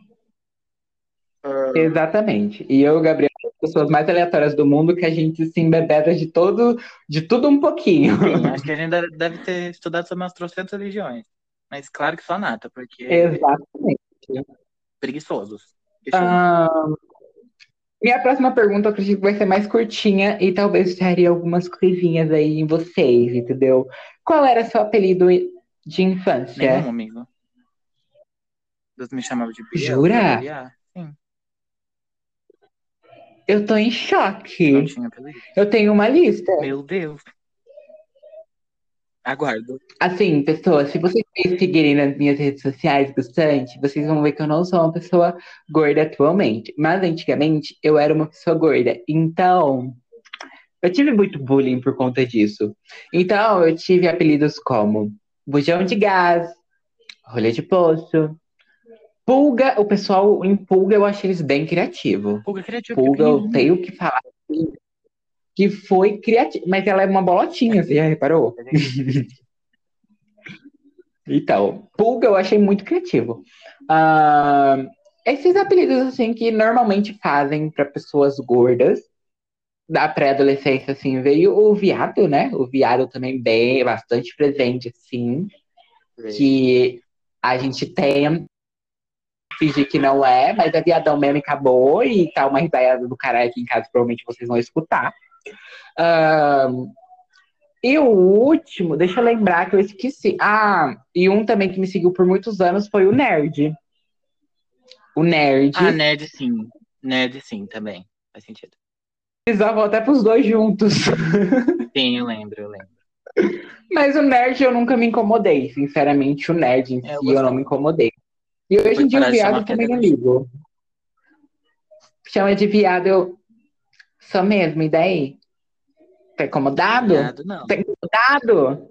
Uh... Exatamente. E eu, Gabriel, as pessoas mais aleatórias do mundo que a gente se embebeda de todo, de tudo um pouquinho. Sim, acho que a gente deve ter estudado sobre umas trocentas religiões. Mas claro que só nata, porque. Exatamente. Preguiçosos. Ah, minha próxima pergunta, eu acredito que vai ser mais curtinha e talvez traria algumas coisinhas aí em vocês, entendeu? Qual era seu apelido de infância? Nenhum, amigo. Deus me chamava de Bia. Jura? Sim. Eu tô em choque. Eu tenho uma lista. Meu Deus. Aguardo. Assim, pessoas, se vocês me seguirem nas minhas redes sociais bastante, vocês vão ver que eu não sou uma pessoa gorda atualmente. Mas antigamente eu era uma pessoa gorda. Então, eu tive muito bullying por conta disso. Então, eu tive apelidos como bujão de gás, rolê de poço, pulga. O pessoal em pulga eu achei eles bem criativo. Pulga criativo. Pulga, eu tenho que falar que foi criativa, mas ela é uma bolotinha, você já reparou? *laughs* então, pulga eu achei muito criativo. Uh, esses apelidos assim que normalmente fazem para pessoas gordas da pré-adolescência assim veio o viado, né? O viado também bem bastante presente assim, que a gente tem fingir que não é, mas é viadão mesmo e acabou e tá uma risada do caralho aqui em casa, provavelmente vocês vão escutar. Uh, e o último, deixa eu lembrar que eu esqueci. Ah, e um também que me seguiu por muitos anos foi o Nerd. O Nerd. Ah, Nerd sim. Nerd sim, também. Faz sentido. Davam até pros dois juntos. *laughs* Sim, eu lembro, eu lembro. Mas o Nerd eu nunca me incomodei, sinceramente. O Nerd em é, si eu, eu não me incomodei. E hoje em dia o viado também não ligo. Chama de viado, eu sou mesmo, e daí? Tá incomodado? Não. Tá incomodado?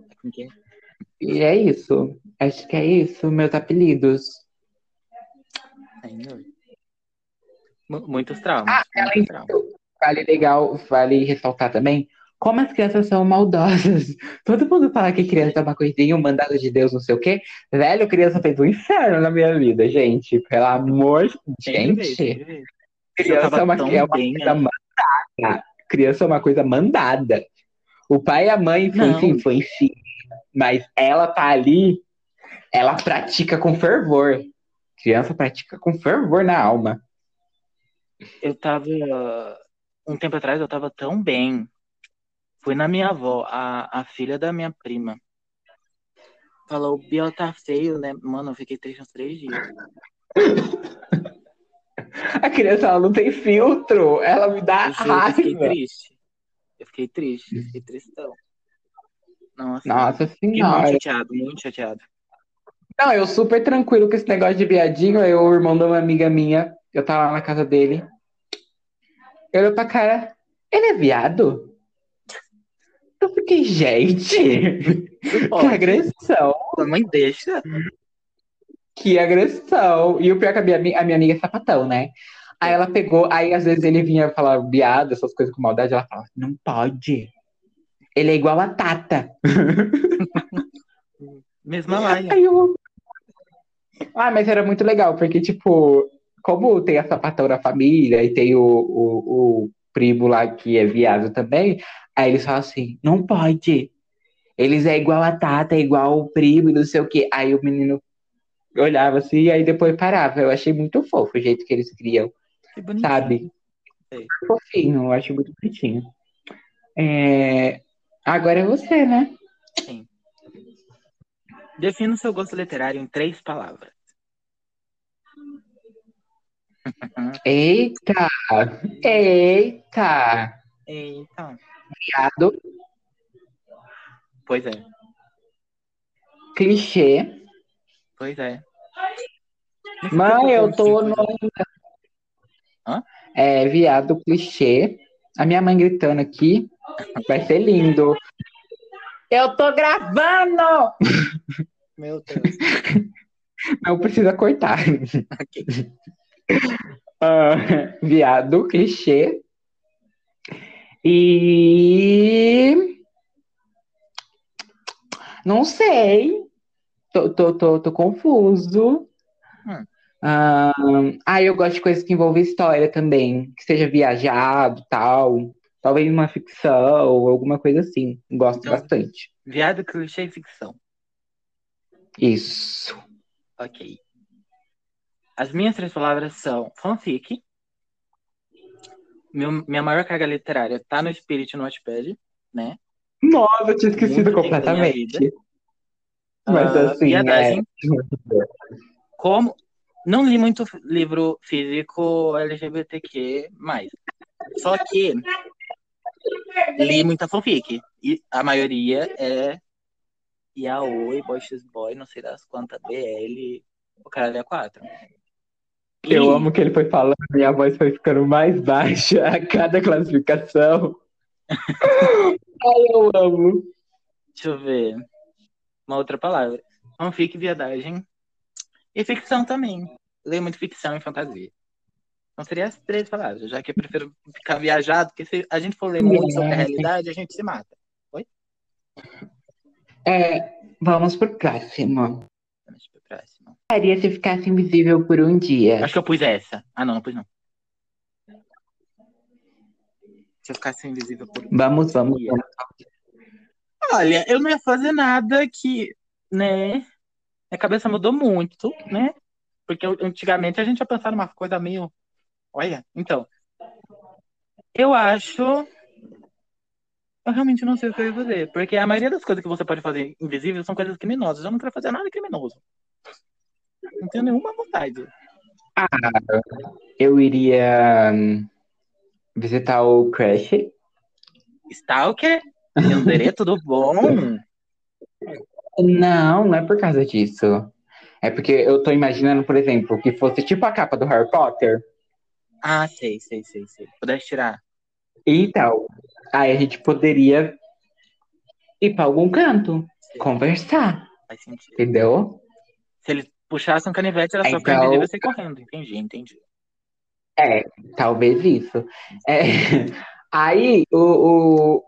E é isso. Acho que é isso, meus apelidos. Senhor. Muitos traumas. Ah, além disso, vale legal, vale ressaltar também como as crianças são maldosas. *laughs* Todo mundo fala que criança é uma coisinha, um mandado de Deus, não sei o quê. Velho, criança fez um inferno na minha vida, gente. Pelo amor de gente. Criança é uma, é uma coisa mandada. Criança é uma coisa mandada. O pai e a mãe influenciam, influenciam. Mas ela tá ali, ela pratica com fervor. Criança pratica com fervor na alma. Eu tava. Um tempo atrás eu tava tão bem Fui na minha avó, a, a filha da minha prima. Falou, o Biel tá feio, né? Mano, eu fiquei triste uns três dias. *laughs* A criança ela não tem filtro, ela me dá Juro, raiva. eu fiquei triste. Eu fiquei triste, eu fiquei tristão. Nossa, Nossa fiquei muito senhora. chateado, muito chateado. Não, eu super tranquilo com esse negócio de viadinho. Aí o irmão de uma amiga minha, eu tava lá na casa dele. Eu olhei pra cara, ele é viado? Eu fiquei, gente, que agressão, A mãe deixa. Que agressão. E o pior é que a minha, a minha amiga é sapatão, né? Aí ela pegou, aí às vezes ele vinha falar viado, essas coisas com maldade, ela falava, não pode. Ele é igual a Tata. *laughs* Mesma laia. Aí eu... Ah, mas era muito legal, porque, tipo, como tem a sapatão na família e tem o, o, o primo lá que é viado também, aí eles falam assim, não pode. Eles é igual a Tata, é igual o primo e não sei o quê. Aí o menino olhava assim e aí depois parava. Eu achei muito fofo o jeito que eles criam, Que bonitinho. sabe? Sei. Fofinho, eu acho muito bonitinho. É, Agora é você, né? Sim. Defina o seu gosto literário em três palavras. Eita! Eita! Então, Viado, pois é, clichê. Pois é. Mãe, eu tô no. Hã? É, viado, clichê. A minha mãe gritando aqui. Vai ser lindo. Eu tô gravando! *laughs* Meu Deus. Não precisa cortar. Ok. *laughs* Ah, viado, clichê. E. Não sei. Tô, tô, tô, tô confuso. Hum. Ah, ah, eu gosto de coisas que envolvem história também. Que seja viajado, tal. Talvez uma ficção, alguma coisa assim. Gosto Então- bastante. Viado, clichê e ficção. Isso. Ok. As minhas três palavras são fanfic. Meu, minha maior carga literária tá no Spirit no Wattpad, né? Nossa, eu tinha esquecido completamente. Mas Ah, assim, é. *laughs* Como não li muito livro físico LGBTQ+. Só que li muita fanfic. E a maioria é Yaoi, Boy X Boy, não sei das quantas, BL, o cara é 4. Eu amo que ele foi falando, minha voz foi ficando mais baixa a cada classificação. *laughs* Ai, eu amo. Deixa eu ver. Uma outra palavra. Fanfic, viadagem. E ficção também. Leio muito ficção e fantasia. Então seria as três palavras, já que eu prefiro ficar viajado, porque se a gente for ler muito sobre a realidade, a gente se mata. É, vamos pro próximo. Vamos pro próximo. Faria se ficasse invisível por um dia. Acho que eu pus essa. Ah, não, não pus não. Se eu ficasse invisível por um Vamos, vamos, dia. vamos. Olha, eu não ia fazer nada que, né? Minha cabeça mudou muito, né? Porque antigamente a gente ia pensar numa coisa meio. Olha, então. Eu acho. Eu realmente não sei o que eu ia fazer. Porque a maioria das coisas que você pode fazer invisível são coisas criminosas. Eu não quero fazer nada criminoso. Não tenho nenhuma vontade. Eu iria hum, visitar o Crash. Stalker? Yandere, tudo bom? Não, não é por causa disso. É porque eu tô imaginando, por exemplo, que fosse tipo a capa do Harry Potter. Ah, sei, sei, sei, sei. Pudesse tirar. Então, aí a gente poderia ir pra algum canto, Sei, conversar, faz sentido. entendeu? Se ele puxasse um canivete, era só Então- ficar invisível e sair correndo. Entendi, entendi. Talvez isso. É, *laughs* Aí, o, o-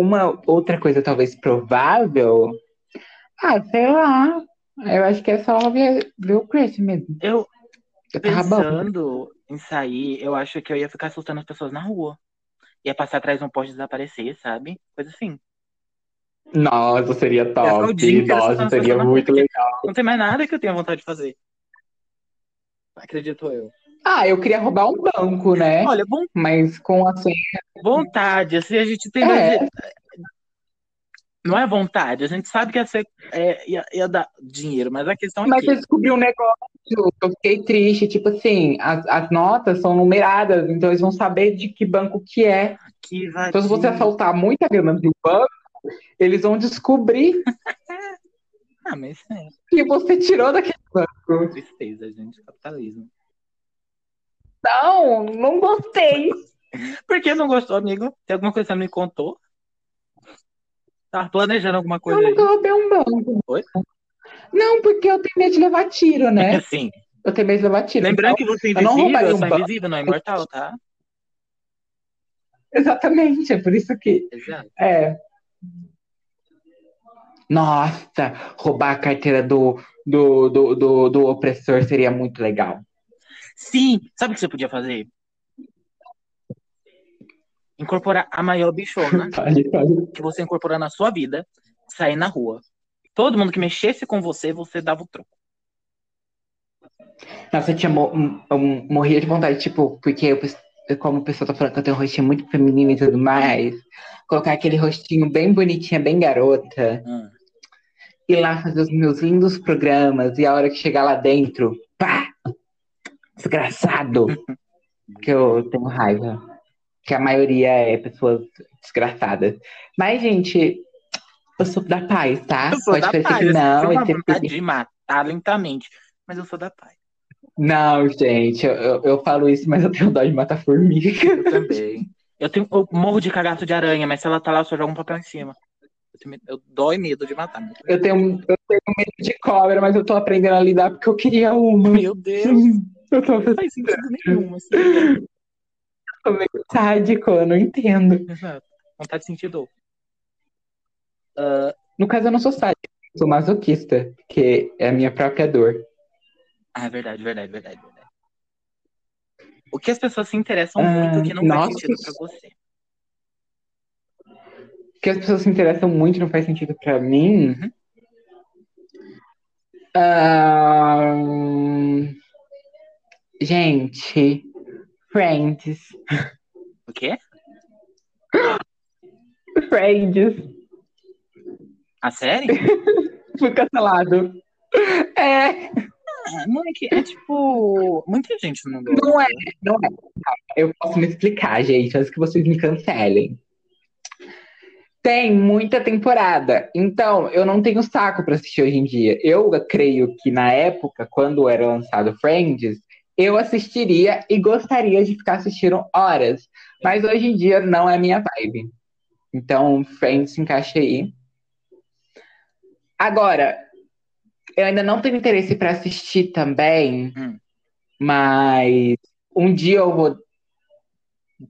uma outra coisa talvez provável. Ah, sei lá. Eu acho que é só ver, ver o Chris mesmo. Eu, Eu tava bom. pensando em sair, eu acho que eu ia ficar assustando as pessoas na rua. Ia passar atrás de um poste e desaparecer, sabe? Coisa assim. Nossa, seria top. Nossa, seria muito legal. Não tem mais nada que eu tenha vontade de fazer. Acredito eu. Ah, eu queria roubar um banco, né? Olha, von- Mas com a senha. vontade, assim, a gente tem É. Não é vontade, a gente sabe que ia, ser, é, ia, ia dar dinheiro, mas a questão é Mas que... eu descobri um negócio, eu fiquei triste, tipo assim, as, as notas são numeradas, então eles vão saber de que banco que é. Que Então se você assaltar muita grana do banco, eles vão descobrir *laughs* Ah, mas é que você tirou daquele banco. tristeza, gente, capitalismo. Não, não gostei. Por que não gostou, amigo? Tem alguma coisa que você não me contou? Tava planejando alguma Eu coisa aí? nunca roubei um banco. Oi? Não, porque eu tenho medo de levar tiro, né? Assim, Eu tenho medo de levar tiro. lembrando Então, que você é eu não invisível, roubaria eu um sou banco. invisível, não é imortal, tá? *laughs* exatamente, é por isso que. Exato. É. Nossa, roubar a carteira do, do, do, do, do opressor seria muito legal. Sim, sabe o que você podia fazer? Incorporar a maior bichona *laughs* que você incorporar na sua vida, sair na rua. Todo mundo que mexesse com você, você dava o troco. Nossa, eu tinha mo um- um- morria de vontade, tipo, porque eu, eu- como o pessoal tá falando que eu tenho um rostinho muito feminino e tudo mais, colocar aquele rostinho bem bonitinha, bem garota, Hum. ir lá fazer os meus lindos programas e a hora que chegar lá dentro! Desgraçado! *laughs* que eu tenho raiva. Que a maioria é pessoas desgraçadas. Mas, gente, eu sou da paz, tá? Eu sou Pode da parecer paz, que eu não, tenho uma esse- vontade de matar lentamente, mas eu sou da paz. Não, gente, eu, eu, eu falo isso, mas eu tenho dó de matar formiga. Eu também. Eu, tenho, eu morro de cagaço de aranha, mas se ela tá lá, eu só jogo um papel em cima. Eu, tenho eu dói medo de matar. Eu tenho, eu tenho medo de cobra, mas eu tô aprendendo a lidar porque eu queria uma. Meu Deus, *laughs* Eu tô não faz sentido nenhum. Assim. meio sádico, eu não entendo. Exato. Vontade de sentir dor. No caso, eu não sou sádico, eu sou masoquista, que é a minha própria dor. Ah, verdade, verdade, verdade, verdade. O que as pessoas se interessam Ah, muito que não nossa. faz sentido pra você. que as pessoas se interessam muito e não faz sentido pra mim. Uhum. Ahn, Gente, Friends. O quê? Friends. A série? *laughs* Fui cancelado. É, Ah, é tipo. Muita gente não gosta. não é, não é. Eu posso me explicar, gente, antes que vocês me cancelem. Tem muita temporada, então eu não tenho saco pra assistir hoje em dia. Eu creio que na época, quando era lançado Friends, eu assistiria e gostaria de ficar assistindo horas. Mas hoje em dia não é minha vibe. Então, Friends se encaixa aí. Agora, eu ainda não tenho interesse pra assistir também, Hum. mas um dia eu vou.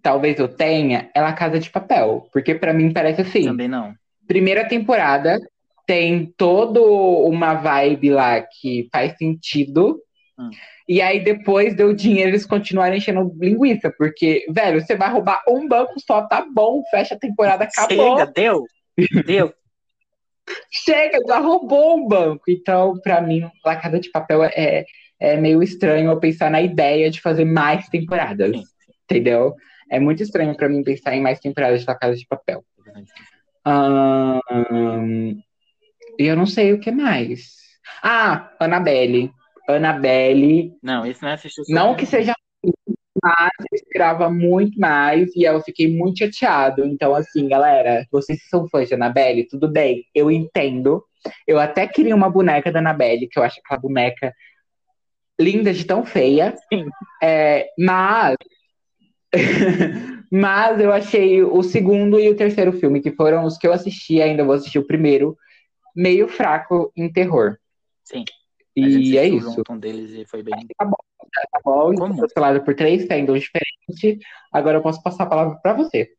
Talvez eu tenha, é La Casa de Papel. Porque pra mim parece assim Também não. primeira temporada tem todo uma vibe lá que faz sentido. Hum. E aí depois deu dinheiro eles continuarem enchendo linguiça, porque, velho, você vai roubar um banco só, tá bom, fecha a temporada, acabou. Chega, deu. Deu. Chega, já roubou um banco. Então, pra mim, La Casa de Papel é, é meio estranho eu pensar na ideia de fazer mais temporadas. Sim. Entendeu? É muito estranho pra mim pensar em mais temporadas de La Casa de Papel. Ahn, E eu não sei o que mais. Ah, Annabelle. Annabelle. Não, esse não é assistir Não que seja mas eu esperava muito mais e eu fiquei muito chateado. Então, assim, galera, vocês que são fãs de Annabelle, tudo bem, eu entendo. Eu até queria uma boneca da Annabelle, que eu acho aquela boneca linda de tão feia. Sim. É, mas. *laughs* mas eu achei o segundo e o terceiro filme, que foram os que eu assisti, ainda vou assistir o primeiro, meio fraco em terror. Sim. A gente E é isso. junto um deles e foi bem. Tá bom, Como? fui cancelado por três fandoms diferentes. Agora eu posso passar a palavra pra você.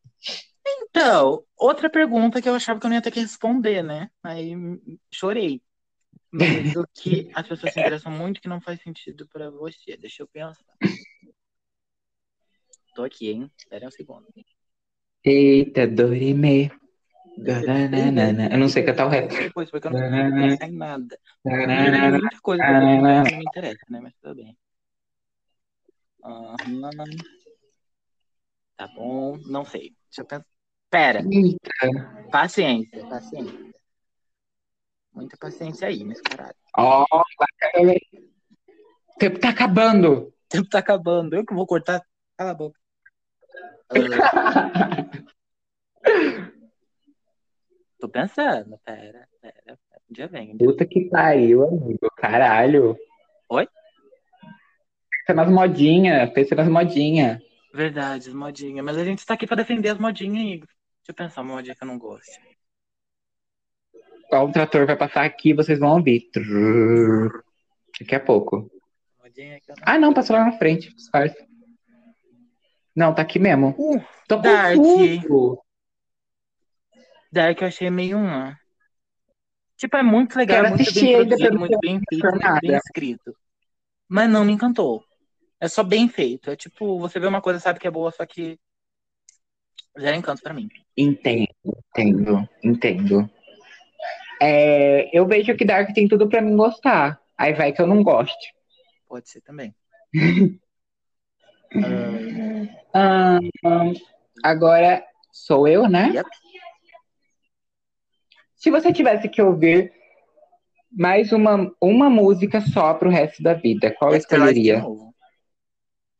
Então, outra pergunta que eu achava que eu não ia ter que responder, né? Aí chorei. Mas o que *laughs* as pessoas se interessam muito que não faz sentido pra você? Deixa eu pensar. Tô aqui, hein? Espera um segundo. Eita, Dorime. Eu não sei cantar o resto. Depois, porque eu não consigo pensar em nada. Tem muita coisa que não me interessa, né? Mas tudo bem. Aham. Tá bom, não sei. Deixa eu pensar. Pera. Eita. Paciência, paciência. Muita paciência aí, nesse caralho. Ó, oh, o tempo tá acabando. O tempo tá acabando. Eu que vou cortar. Cala a boca. Uh... *laughs* Tô pensando, pera, pera. Um dia vem. Um dia Puta que pariu, amigo. Caralho. Oi? Pensa nas modinhas, pensa nas modinhas. Verdade, as modinhas. Mas a gente tá aqui pra defender as modinhas, Igor. Deixa eu pensar uma modinha que eu não gosto. O trator vai passar aqui, vocês vão ouvir. Trrr. Daqui a pouco. Modinha que eu não Ah, não, passou lá na frente. disfarce. Não, tá aqui mesmo. Uh, Tô Dark. confuso. Dark eu achei meio um. Tipo, é muito legal, Quero é muito bem produzido, muito bem feito, muito bem escrito. Mas não me encantou. É só bem feito. É tipo, você vê uma coisa, sabe que é boa, só que zero encanto pra mim. Entendo, entendo, entendo. É, eu vejo que Dark tem tudo pra mim gostar. Aí vai que eu não goste. Pode ser também. *laughs* Ah, agora sou eu, né? Yep. Se você tivesse que ouvir mais uma, uma música só pro resto da vida, qual escolheria?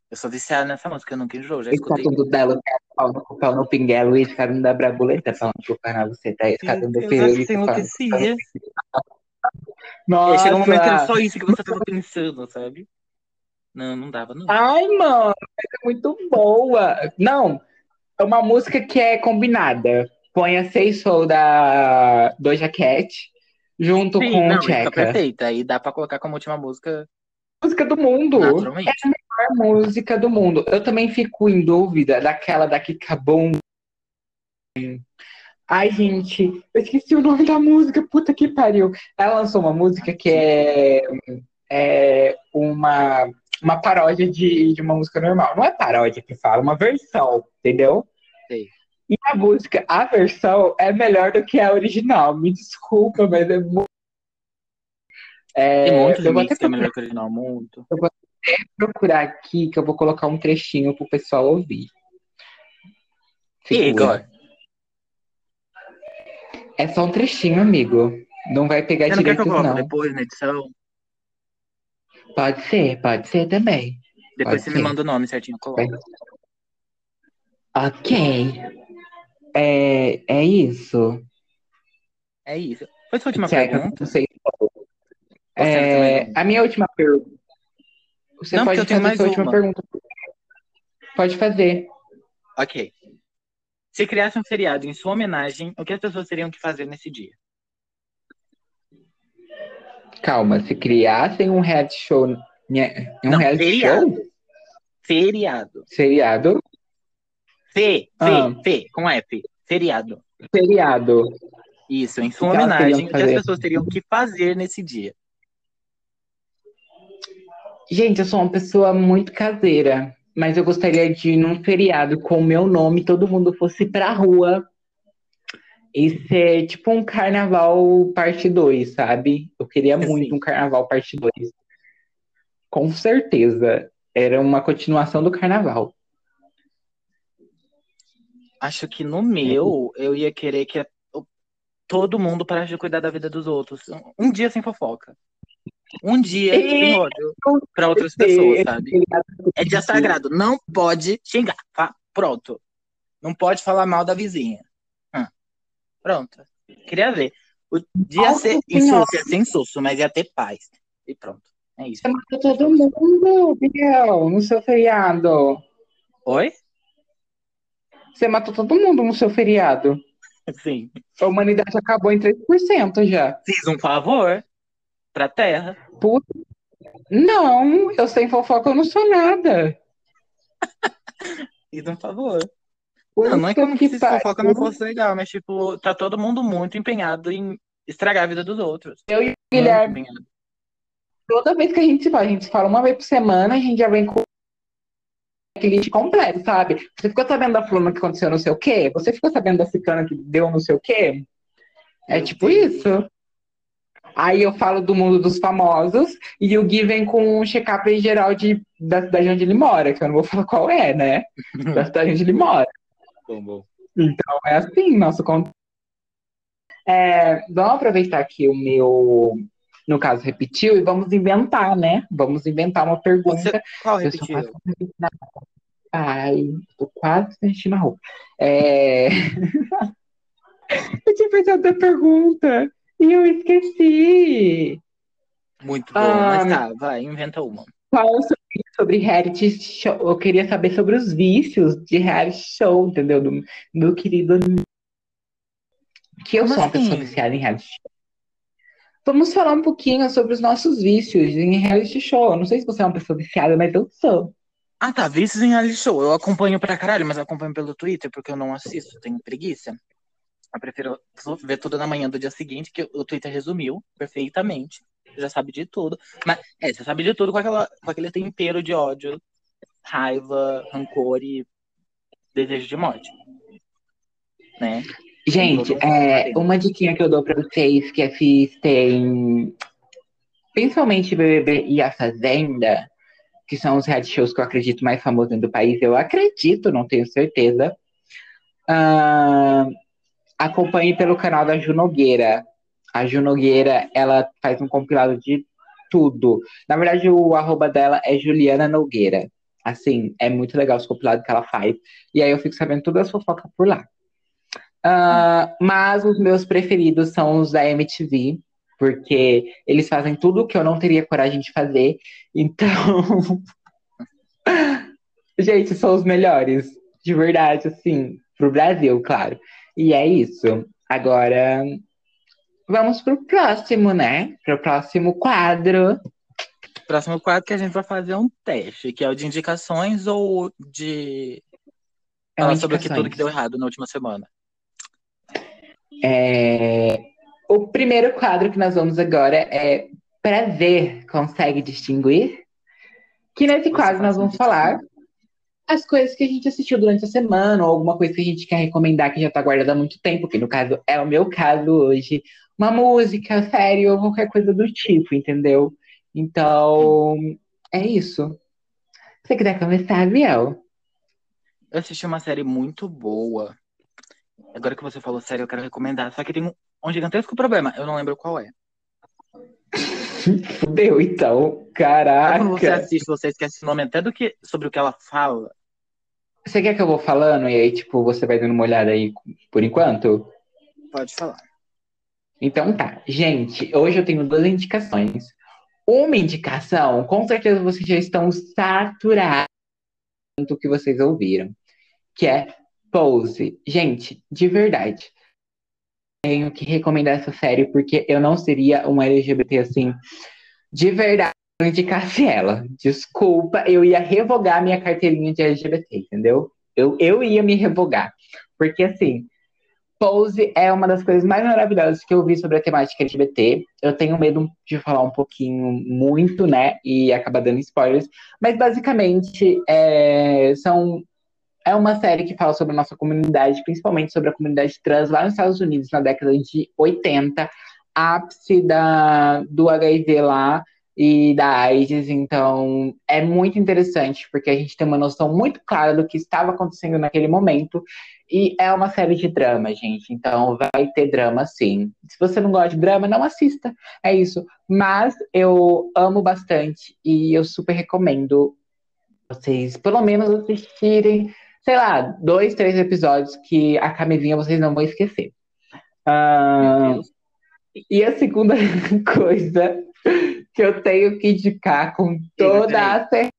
Eu sou viciado nessa música, eu nunca enjoo, já Esse escutei. tudo dela, pau no, pau no pinguelo, e cada um da brabuleta, pau no canal, você tá aí, cada um do Eu Nossa! aí chegou um momento que era só isso que você tava pensando, sabe? Não, não dava, não. Ai, mano, é muito boa. Não, é uma música que é combinada. Põe a Say Soul da Doja Cat junto Sim, com não, o fica Cheka. perfeita. Aí dá pra colocar como última música Música do mundo. É a música do mundo. Eu também fico em dúvida daquela da Kika Boom. Ai, gente, eu esqueci o nome da música, puta que pariu. Ela lançou uma música que é, é uma, uma paródia de, de uma música normal. Não é paródia que fala, uma versão, entendeu? Sei. E a música, a versão, é melhor do que a original. Me desculpa, mas é muito. É, Tem muitos eu vou até remixes que é melhor que o original, muito. procurar aqui que eu vou colocar um trechinho pro pessoal ouvir. Segura. Igor, É só um trechinho, amigo. Não vai pegar você não quer que eu direitos, não. depois na edição? Pode ser, pode ser também. Depois Pode você ser. me manda o nome certinho, eu coloco. Ok. É, é isso. É isso. Foi sua última Certo, pergunta? não sei. É, a minha última pergunta. Você Não, pode eu tenho fazer mais sua última uma. pergunta. Pode fazer. Ok. Se criasse um feriado em sua homenagem, o que as pessoas teriam que fazer nesse dia? Calma, se criassem um reality show. né, Um Não, reality feriado. show? Feriado. Seriado? Fê, Fê, Ah. Fê, com F. Feriado. Seriado. Isso, em sua que homenagem, o que as pessoas teriam que fazer nesse dia? Gente, eu sou uma pessoa muito caseira, mas eu gostaria de ir num feriado com o meu nome, todo mundo fosse pra rua e ser tipo um carnaval parte 2, sabe? Eu queria muito Sim. um carnaval parte 2. Com certeza. Era uma continuação do carnaval. Acho que no meu, eu ia querer que todo mundo parasse de cuidar da vida dos outros. Um- dia sem fofoca. Um dia sem ódio pra outras pessoas, sabe? É dia sagrado. Não pode xingar. Tá? Pronto. Não pode falar mal da vizinha. Hum. Pronto. Queria ver. O dia ser insosso, ia ser insosso, mas ia ter paz. E pronto. É isso. Você matou todo mundo, Biel, no seu feriado. Oi? Você matou todo mundo no seu feriado. Sim. A humanidade acabou em 3% já. Fiz um favor pra terra. Puta. Não, eu sem fofoca eu não sou nada. *laughs* Fiz um favor. Não, não é como que se pariu. fofoca não fosse legal, mas tipo, tá todo mundo muito empenhado em estragar a vida dos outros. Eu e o Guilherme, empenhado. toda vez que a gente se fala, a gente se fala uma vez por semana, a gente já vem com aquele completo, sabe? Você ficou sabendo da fulana que aconteceu não sei o quê? Você ficou sabendo da cicana que deu não sei o quê? É Meu tipo Deus. isso. Aí eu falo do mundo dos famosos e o Gui vem com um check-up em geral de, da cidade onde ele mora, que eu não vou falar qual é, né? *laughs* Da cidade onde ele mora. Bom, bom. Então é assim, nosso conteúdo. É, vamos aproveitar que o meu, no caso, repetiu e vamos inventar, né? Vamos inventar uma pergunta. Você, qual repetiu? Ai, tô quase sentindo a roupa. É... *laughs* eu tinha pensado na pergunta e eu esqueci. Muito bom, ah, mas tá, vai, inventa uma. Qual sobre, sobre reality show? Eu queria saber sobre os vícios de reality show, entendeu? Do meu querido. Que eu Como sou uma assim? pessoa viciada em reality show. Vamos falar um pouquinho sobre os nossos vícios em reality show. Eu não sei se você é uma pessoa viciada, mas eu sou. Ah, tá. Vícios em reality show. Eu acompanho pra caralho, mas acompanho pelo Twitter porque eu não assisto, tenho preguiça. Eu prefiro ver tudo na manhã do dia seguinte, que o Twitter resumiu perfeitamente. Já sabe de tudo. Mas, é, você sabe de tudo com, aquela, com aquele tempero de ódio, raiva, rancor e desejo de morte. Né? Gente, é, uma diquinha que eu dou pra vocês que assistem principalmente BBB e A Fazenda, que são os reality shows que eu acredito mais famosos do país. Eu acredito, não tenho certeza. Uh, acompanhe pelo canal da Ju Nogueira. A Ju Nogueira, ela faz um compilado de tudo. Na verdade, o arroba dela é Juliana Nogueira. Assim, é muito legal os compilados que ela faz. E aí eu fico sabendo todas as fofocas por lá. Uh, mas os meus preferidos são os da MTV porque eles fazem tudo que eu não teria coragem de fazer. Então, *laughs* gente, são os melhores, de verdade, assim, pro Brasil, claro. E é isso. Agora, vamos pro próximo, né? Pro próximo quadro. Próximo quadro que a gente vai fazer um teste, que é o de indicações ou de é falar sobre o que tudo que deu errado na última semana. É, o primeiro quadro que nós vamos agora é Prazer Consegue Distinguir? Que nesse Você quadro nós vamos falar as coisas que a gente assistiu durante a semana, ou alguma coisa que a gente quer recomendar que já está guardada há muito tempo, que no caso é o meu caso hoje. Uma música, série ou qualquer coisa do tipo, entendeu? Então, é isso. Você quiser começar, Biel? Eu assisti uma série muito boa. Agora que você falou série, eu quero recomendar. Só que tem um, um gigantesco problema, eu não lembro qual é. *laughs* Fudeu, então. Caraca. Quando você assiste, você esquece o nome até do que, sobre o que ela fala. Você quer que eu vou falando e aí, tipo, você vai dando uma olhada aí por enquanto? Pode falar. Então tá. Gente, hoje eu tenho duas indicações. Uma indicação, com certeza vocês já estão saturados do que vocês ouviram, que é Pose. Gente, de verdade tenho que recomendar essa série porque eu não seria um LGBT assim de verdade se indicasse ela. Desculpa, eu ia revogar minha carteirinha de LGBT, entendeu? Eu, eu ia me revogar. Porque assim, Pose é uma das coisas mais maravilhosas que eu vi sobre a temática LGBT. Eu tenho medo de falar um pouquinho muito, né? E acabar dando spoilers. Mas basicamente é, são é uma série que fala sobre a nossa comunidade, principalmente sobre a comunidade trans lá nos Estados Unidos, na década de 80, ápice da, do HIV lá e da AIDS. Então, é muito interessante, porque a gente tem uma noção muito clara do que estava acontecendo naquele momento. E é uma série de drama, gente. Então, vai ter drama sim. Se você não gosta de drama, não assista. É isso. Mas eu amo bastante e eu super recomendo vocês, pelo menos, assistirem sei lá, dois, três episódios que a camisinha vocês não vão esquecer. Uh, e a segunda *laughs* coisa que eu tenho que indicar com toda a certeza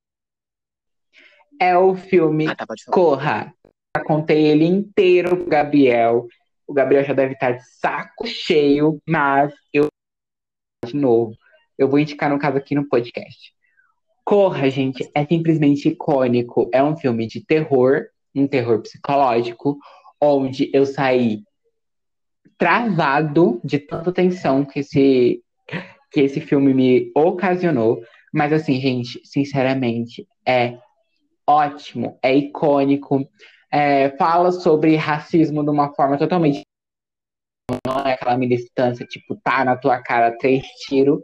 é o filme ah, tá, Corra. Já contei ele inteiro pro Gabriel. O Gabriel já deve estar de saco cheio, mas eu de novo. Eu vou indicar no caso aqui no podcast. Corra, gente, é simplesmente icônico. É um filme de terror, um terror psicológico, onde eu saí travado de tanta tensão que esse, que esse filme me ocasionou. Mas assim, gente, sinceramente, é ótimo, é icônico, é, fala sobre racismo de uma forma totalmente não é aquela militância, tipo, tá na tua cara três tiros.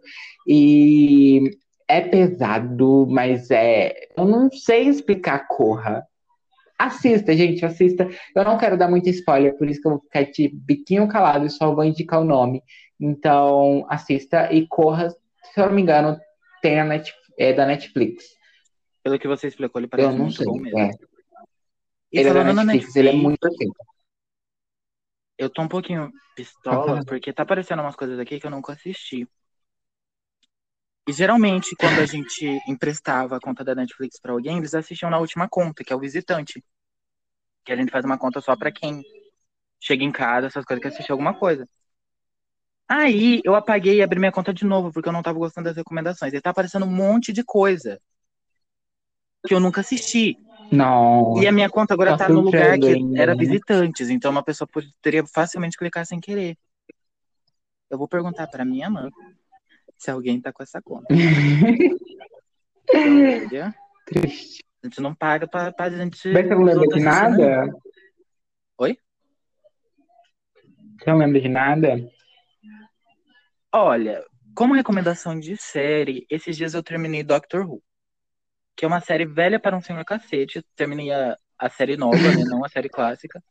E é pesado, mas é. Eu não sei explicar Corra. Assista, gente, assista. Eu não quero dar muito spoiler, por isso que eu vou ficar de biquinho calado e só vou indicar o nome. Então, assista e corra. Se eu não me engano, tem na Net, é da Netflix. Pelo que você explicou, ele parece muito sei, bom mesmo. é. Ele é da na Netflix, ele é muito assim. Eu tô um pouquinho pistola, porque tá aparecendo umas coisas aqui que eu nunca assisti. E geralmente, quando a gente emprestava a conta da Netflix pra alguém, eles assistiam na última conta, que é o visitante. Que a gente faz uma conta só pra quem chega em casa, essas coisas, que assistir alguma coisa. Aí eu apaguei e abri minha conta de novo, porque eu não tava gostando das recomendações. E tá aparecendo um monte de coisa que eu nunca assisti. Não. E a minha conta agora Tá tá no lugar que ainda, era né? visitantes, então uma pessoa poderia facilmente clicar sem querer. Eu vou perguntar pra minha mãe se alguém tá com essa conta. Olha, *laughs* Triste. a gente não paga pra, pra gente. Mas você não lembra de não. nada? Oi? Você não lembra de nada? Olha, como recomendação de série, esses dias eu terminei Doctor Who, que é uma série velha para um senhor cacete. Terminei a, a série nova, né? Não a série clássica.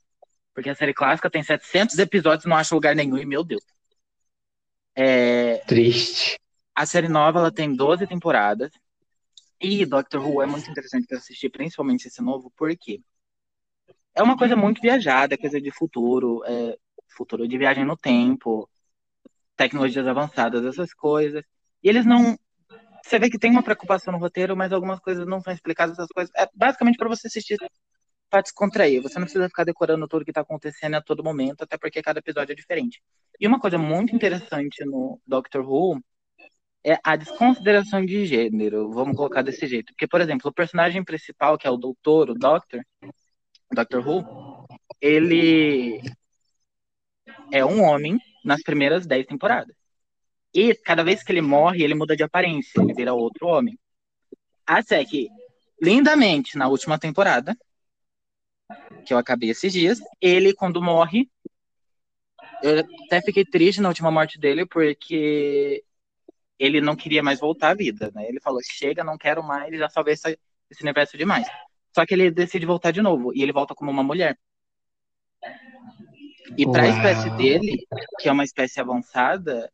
Porque a série clássica tem 700 episódios, não acho lugar nenhum, e meu Deus. É, Triste. A série nova ela tem 12 temporadas. E Doctor Who é muito interessante para assistir, principalmente esse novo, porque é uma coisa muito viajada, é coisa de futuro, é futuro de viagem no tempo, tecnologias avançadas, essas coisas. E eles não. Você vê que tem uma preocupação no roteiro, mas algumas coisas não são explicadas, essas coisas. É basicamente para você assistir para descontrair. Você não precisa ficar decorando tudo que está acontecendo a todo momento, até porque cada episódio é diferente. E uma coisa muito interessante no Doctor Who é a desconsideração de gênero, vamos colocar desse jeito. Porque, por exemplo, o personagem principal, que é o doutor, o Doctor, Doctor Who, ele é um homem nas primeiras dez temporadas. E cada vez que ele morre, ele muda de aparência, ele vira outro homem. Até que, lindamente, na última temporada, que eu acabei esses dias, ele, quando morre, eu até fiquei triste na última morte dele, porque ele não queria mais voltar à vida, né? Ele falou, chega, não quero mais, já salvei essa, esse universo demais. Só que ele decide voltar de novo, e ele volta como uma mulher. E para a espécie dele, que é uma espécie avançada,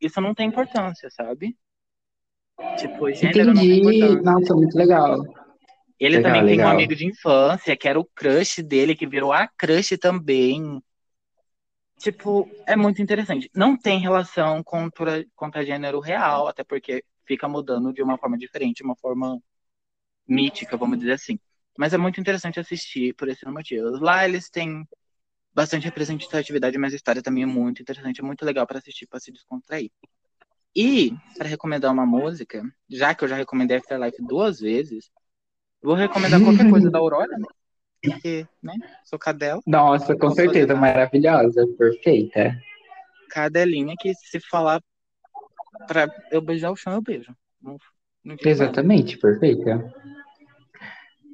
isso não tem importância, sabe? Tipo, gênero não tem Entendi. importância. Nossa, muito legal. Ele Legal, também tem um legal. amigo de infância, que era o crush dele, que virou a crush também. Tipo, é muito interessante. Não tem relação contra, contra gênero real, até porque fica mudando de uma forma diferente, uma forma mítica, vamos dizer assim. Mas é muito interessante assistir por esse motivo. Lá eles têm bastante representatividade, mas a história também é muito interessante, é muito legal para assistir, para se descontrair. E, para recomendar uma música, já que eu já recomendei Afterlife duas vezes, vou recomendar qualquer coisa da Aurora, né? Porque, né? Sou cadela. Nossa, com certeza, maravilhosa, perfeita. Cadelinha que se falar pra eu beijar o chão, eu beijo. Não, não digo nada. Exatamente, perfeita.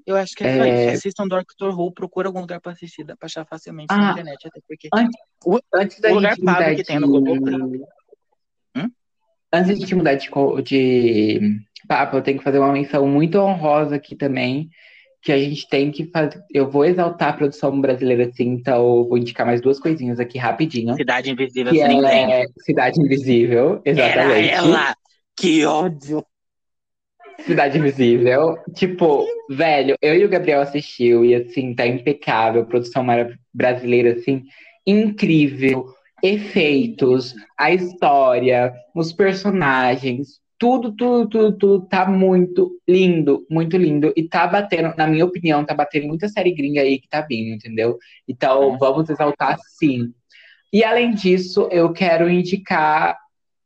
Eu acho que é só É. isso. Assistam Doctor Who, procura algum lugar pra assistir, dá pra achar facilmente na Ah. internet, até porque. Antes, O- antes da o lugar gente pago que tem no Globoplay. de... Hum? Antes de mudar de, de papo, eu tenho que fazer uma menção muito honrosa aqui também, que a gente tem que fazer. Eu vou exaltar a produção brasileira, assim, então eu vou indicar mais duas coisinhas aqui rapidinho. Cidade Invisível Que sem ninguém. é Cidade Invisível, Era exatamente. ela! Que ódio! Cidade Invisível. Tipo, velho, eu e o Gabriel assistiu e assim, tá impecável. Produção brasileira, assim, incrível. Efeitos, a história, os personagens, tudo, tudo, tudo, tudo tá muito lindo, muito lindo. E tá batendo, na minha opinião, tá batendo muita série gringa aí que tá vindo, entendeu? Então, vamos exaltar sim. E além disso, eu quero indicar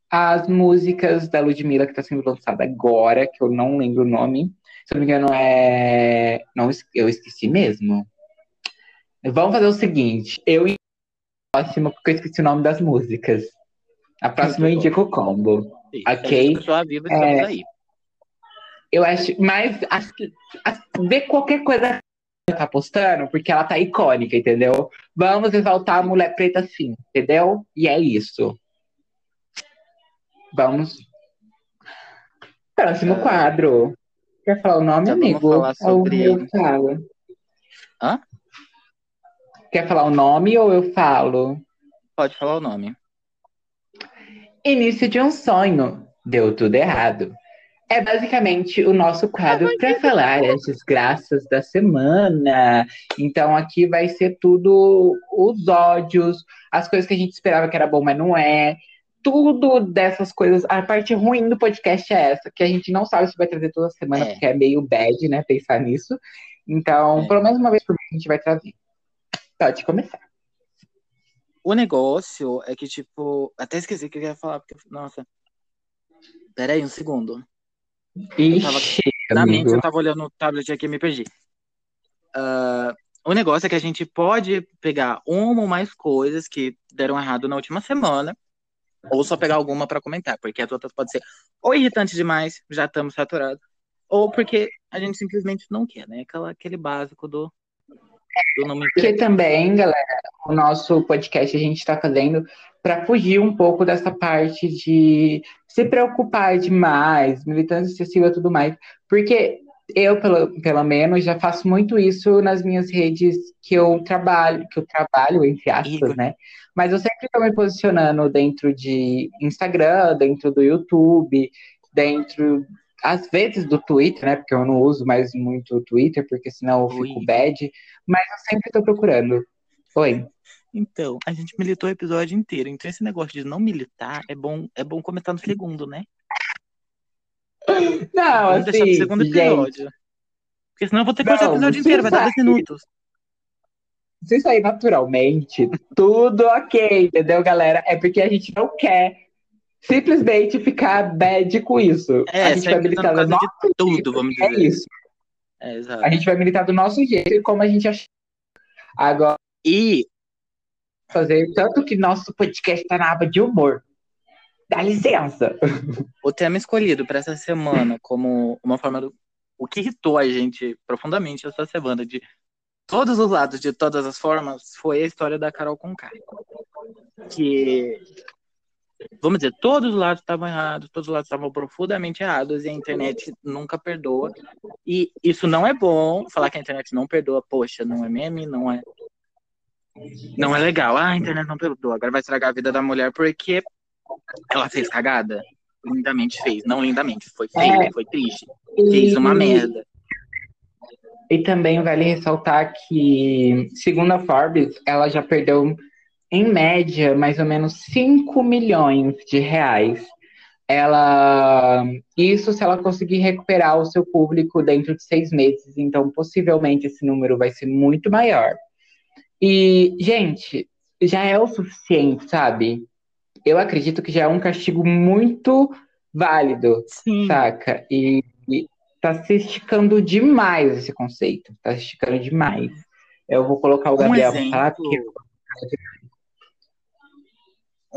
as músicas da Ludmilla que está sendo lançada agora, que eu não lembro o nome. Se eu não me engano, é. Não, eu esqueci mesmo. Vamos fazer o seguinte: eu próxima, porque eu esqueci o nome das músicas. A próxima eu indico o combo. Ok. Pessoa viva, estamos É. aí. Eu acho, mas acho que ver qualquer coisa que ela tá postando, porque ela tá icônica, entendeu? Vamos exaltar a mulher preta sim, entendeu? E é isso. Vamos. Próximo Ah. quadro. Quer falar o nome, Então vamos amigo? falar sobre Ou eu falo? Hã? Quer falar o nome ou eu falo? Pode falar o nome. Início de um sonho. Deu tudo errado. É basicamente o nosso quadro para falar as desgraças da semana. Então aqui vai ser tudo os ódios, as coisas que a gente esperava que era bom, mas não é. Tudo dessas coisas. A parte ruim do podcast é essa, que a gente não sabe se vai trazer toda semana, é. porque é meio bad, né? Pensar nisso. Então, é. pelo menos uma vez por mês a gente vai trazer. Pode começar. O negócio é que, tipo, até esqueci o que eu ia falar, porque, nossa. Peraí, um segundo. Ixi, tava, na mente eu tava olhando o tablet aqui e me perdi. Uh, o negócio é que a gente pode pegar uma ou mais coisas que deram errado na última semana, ou só pegar alguma para comentar, porque as outras podem ser ou irritante demais, já estamos saturados, ou porque a gente simplesmente não quer, né? Aquela, aquele básico do porque também, galera, o nosso podcast a gente está fazendo para fugir um pouco dessa parte de se preocupar demais, militância excessiva e tudo mais. Porque eu, pelo, pelo menos, já faço muito isso nas minhas redes que eu trabalho, que eu trabalho, entre aspas, né? Mas eu sempre estou me posicionando dentro de Instagram, dentro do YouTube, dentro às vezes do Twitter, né? Porque eu não uso mais muito o Twitter, porque senão eu fico Oi. bad. Mas eu sempre tô procurando. Oi. Então, a gente militou o episódio inteiro. Então, esse negócio de não militar é bom, é bom comentar no segundo, né? Não, Vamos assim, deixar pro segundo episódio. Gente... Porque senão eu vou ter que cortar o episódio inteiro, vai dar 10 minutos. Se sair naturalmente, tudo ok, entendeu, galera? É porque a gente não quer simplesmente ficar bad com isso. É, a gente vai militar do nosso tudo, jeito. vamos é dizer. É isso. É, a gente vai militar do nosso jeito e como a gente achar. Agora. E. Fazer tanto que nosso podcast tá na aba de humor. Dá licença. *laughs* O tema escolhido para essa semana, como uma forma do. O que irritou a gente profundamente essa semana, de todos os lados, de todas as formas, foi a história da Carol Conká. Que vamos dizer, todos os lados estavam errados, todos os lados estavam profundamente errados e a internet nunca perdoa. E isso não é bom, falar que a internet não perdoa, poxa, não é meme, não é não é legal. Ah, a internet não perdoa, agora vai estragar a vida da mulher porque ela fez cagada. Lindamente fez, não lindamente, foi feio, é, foi triste. Fez uma merda. E também vale ressaltar que, segundo a Forbes, ela já perdeu em média, mais ou menos 5 milhões de reais. Ela, isso se ela conseguir recuperar o seu público dentro de seis meses, então possivelmente esse número vai ser muito maior. E, gente, já é o suficiente, sabe? Eu acredito que já é um castigo muito válido, Sim. saca? E, e tá se esticando demais esse conceito, tá se esticando demais. Eu vou colocar o Gabriel um para falar, porque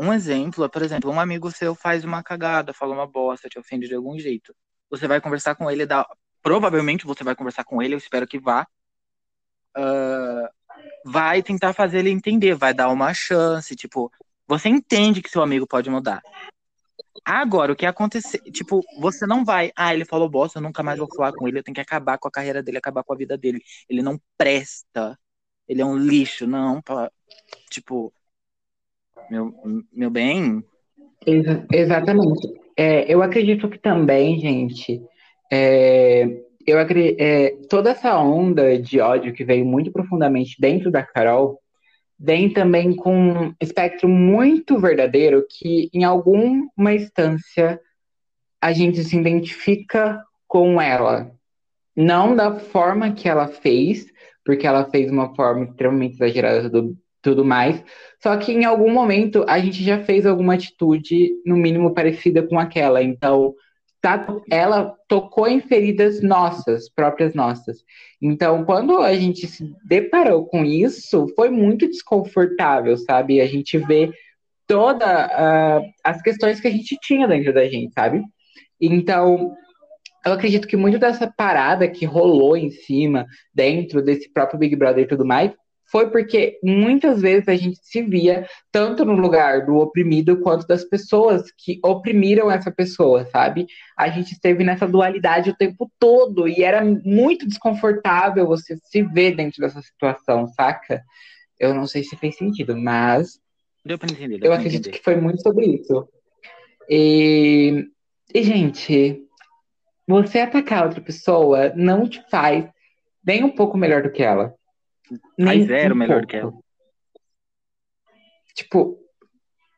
um exemplo é, por exemplo, um amigo seu faz uma cagada, fala uma bosta, te ofende de algum jeito. Você vai conversar com ele, dá... provavelmente você vai conversar com ele, eu espero que vá. Uh, vai tentar fazer ele entender, vai dar uma chance, tipo, você entende que seu amigo pode mudar. Agora, o que aconteceu, tipo, você não vai, ah, ele falou bosta, eu nunca mais vou falar com ele, eu tenho que acabar com a carreira dele, acabar com a vida dele. Ele não presta. Ele é um lixo, não, tipo, meu, meu bem. Ex exatamente. É, eu acredito que também, gente, é, eu é, toda essa onda de ódio que veio muito profundamente dentro da Carol vem também com um espectro muito verdadeiro que, em alguma instância, a gente se identifica com ela. Não da forma que ela fez, porque ela fez uma forma extremamente exagerada do, tudo mais. Só que em algum momento a gente já fez alguma atitude, no mínimo, parecida com aquela. Então, tá, ela tocou em feridas nossas, próprias nossas. Então, quando a gente se deparou com isso, foi muito desconfortável, sabe? A gente vê todas uh, as questões que a gente tinha dentro da gente, sabe? Então, eu acredito que muito dessa parada que rolou em cima, dentro desse próprio Big Brother e tudo mais, foi porque muitas vezes a gente se via tanto no lugar do oprimido quanto das pessoas que oprimiram essa pessoa, sabe? A gente esteve nessa dualidade o tempo todo e era muito desconfortável você se ver dentro dessa situação, saca? Eu não sei se fez sentido, mas deu pra entender, deu eu acredito entender. que foi muito sobre isso. E, e gente, você atacar outra pessoa não te faz nem um pouco melhor do que ela. Nem zero um melhor pouco. que ela. Tipo,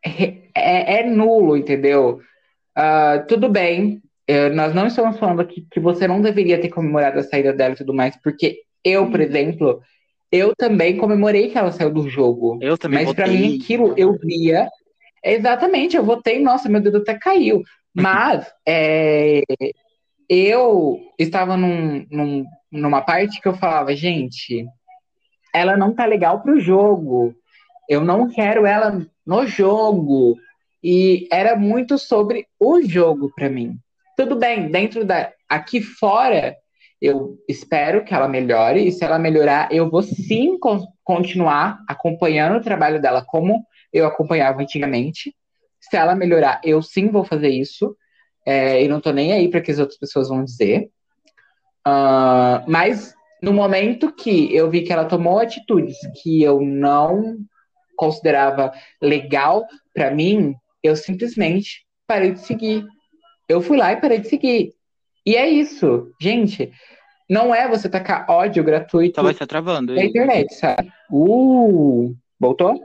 é, é, nulo, entendeu? Uh, tudo bem, uh, nós não estamos falando aqui que você não deveria ter comemorado a saída dela e tudo mais, porque eu, por exemplo, eu também comemorei que ela saiu do jogo. Eu também Mas para mim aquilo eu via. Exatamente, eu votei, nossa, meu dedo até caiu. Mas *laughs* é, eu estava num, num, numa parte que eu falava, gente, ela não tá legal pro jogo. Eu não quero ela no jogo. E era muito sobre o jogo para mim. Tudo bem, dentro da aqui fora, eu espero que ela melhore e se ela melhorar, eu vou sim con continuar acompanhando o trabalho dela como eu acompanhava antigamente. Se ela melhorar, eu sim vou fazer isso. É, e não tô nem aí para que as outras pessoas vão dizer. Uh, mas no momento que eu vi que ela tomou atitudes que eu não considerava legal para mim, eu simplesmente parei de seguir. Eu fui lá e parei de seguir. E é isso, gente. Não é você tacar ódio gratuito Só vai estar travando. na internet, sabe? Uh, voltou?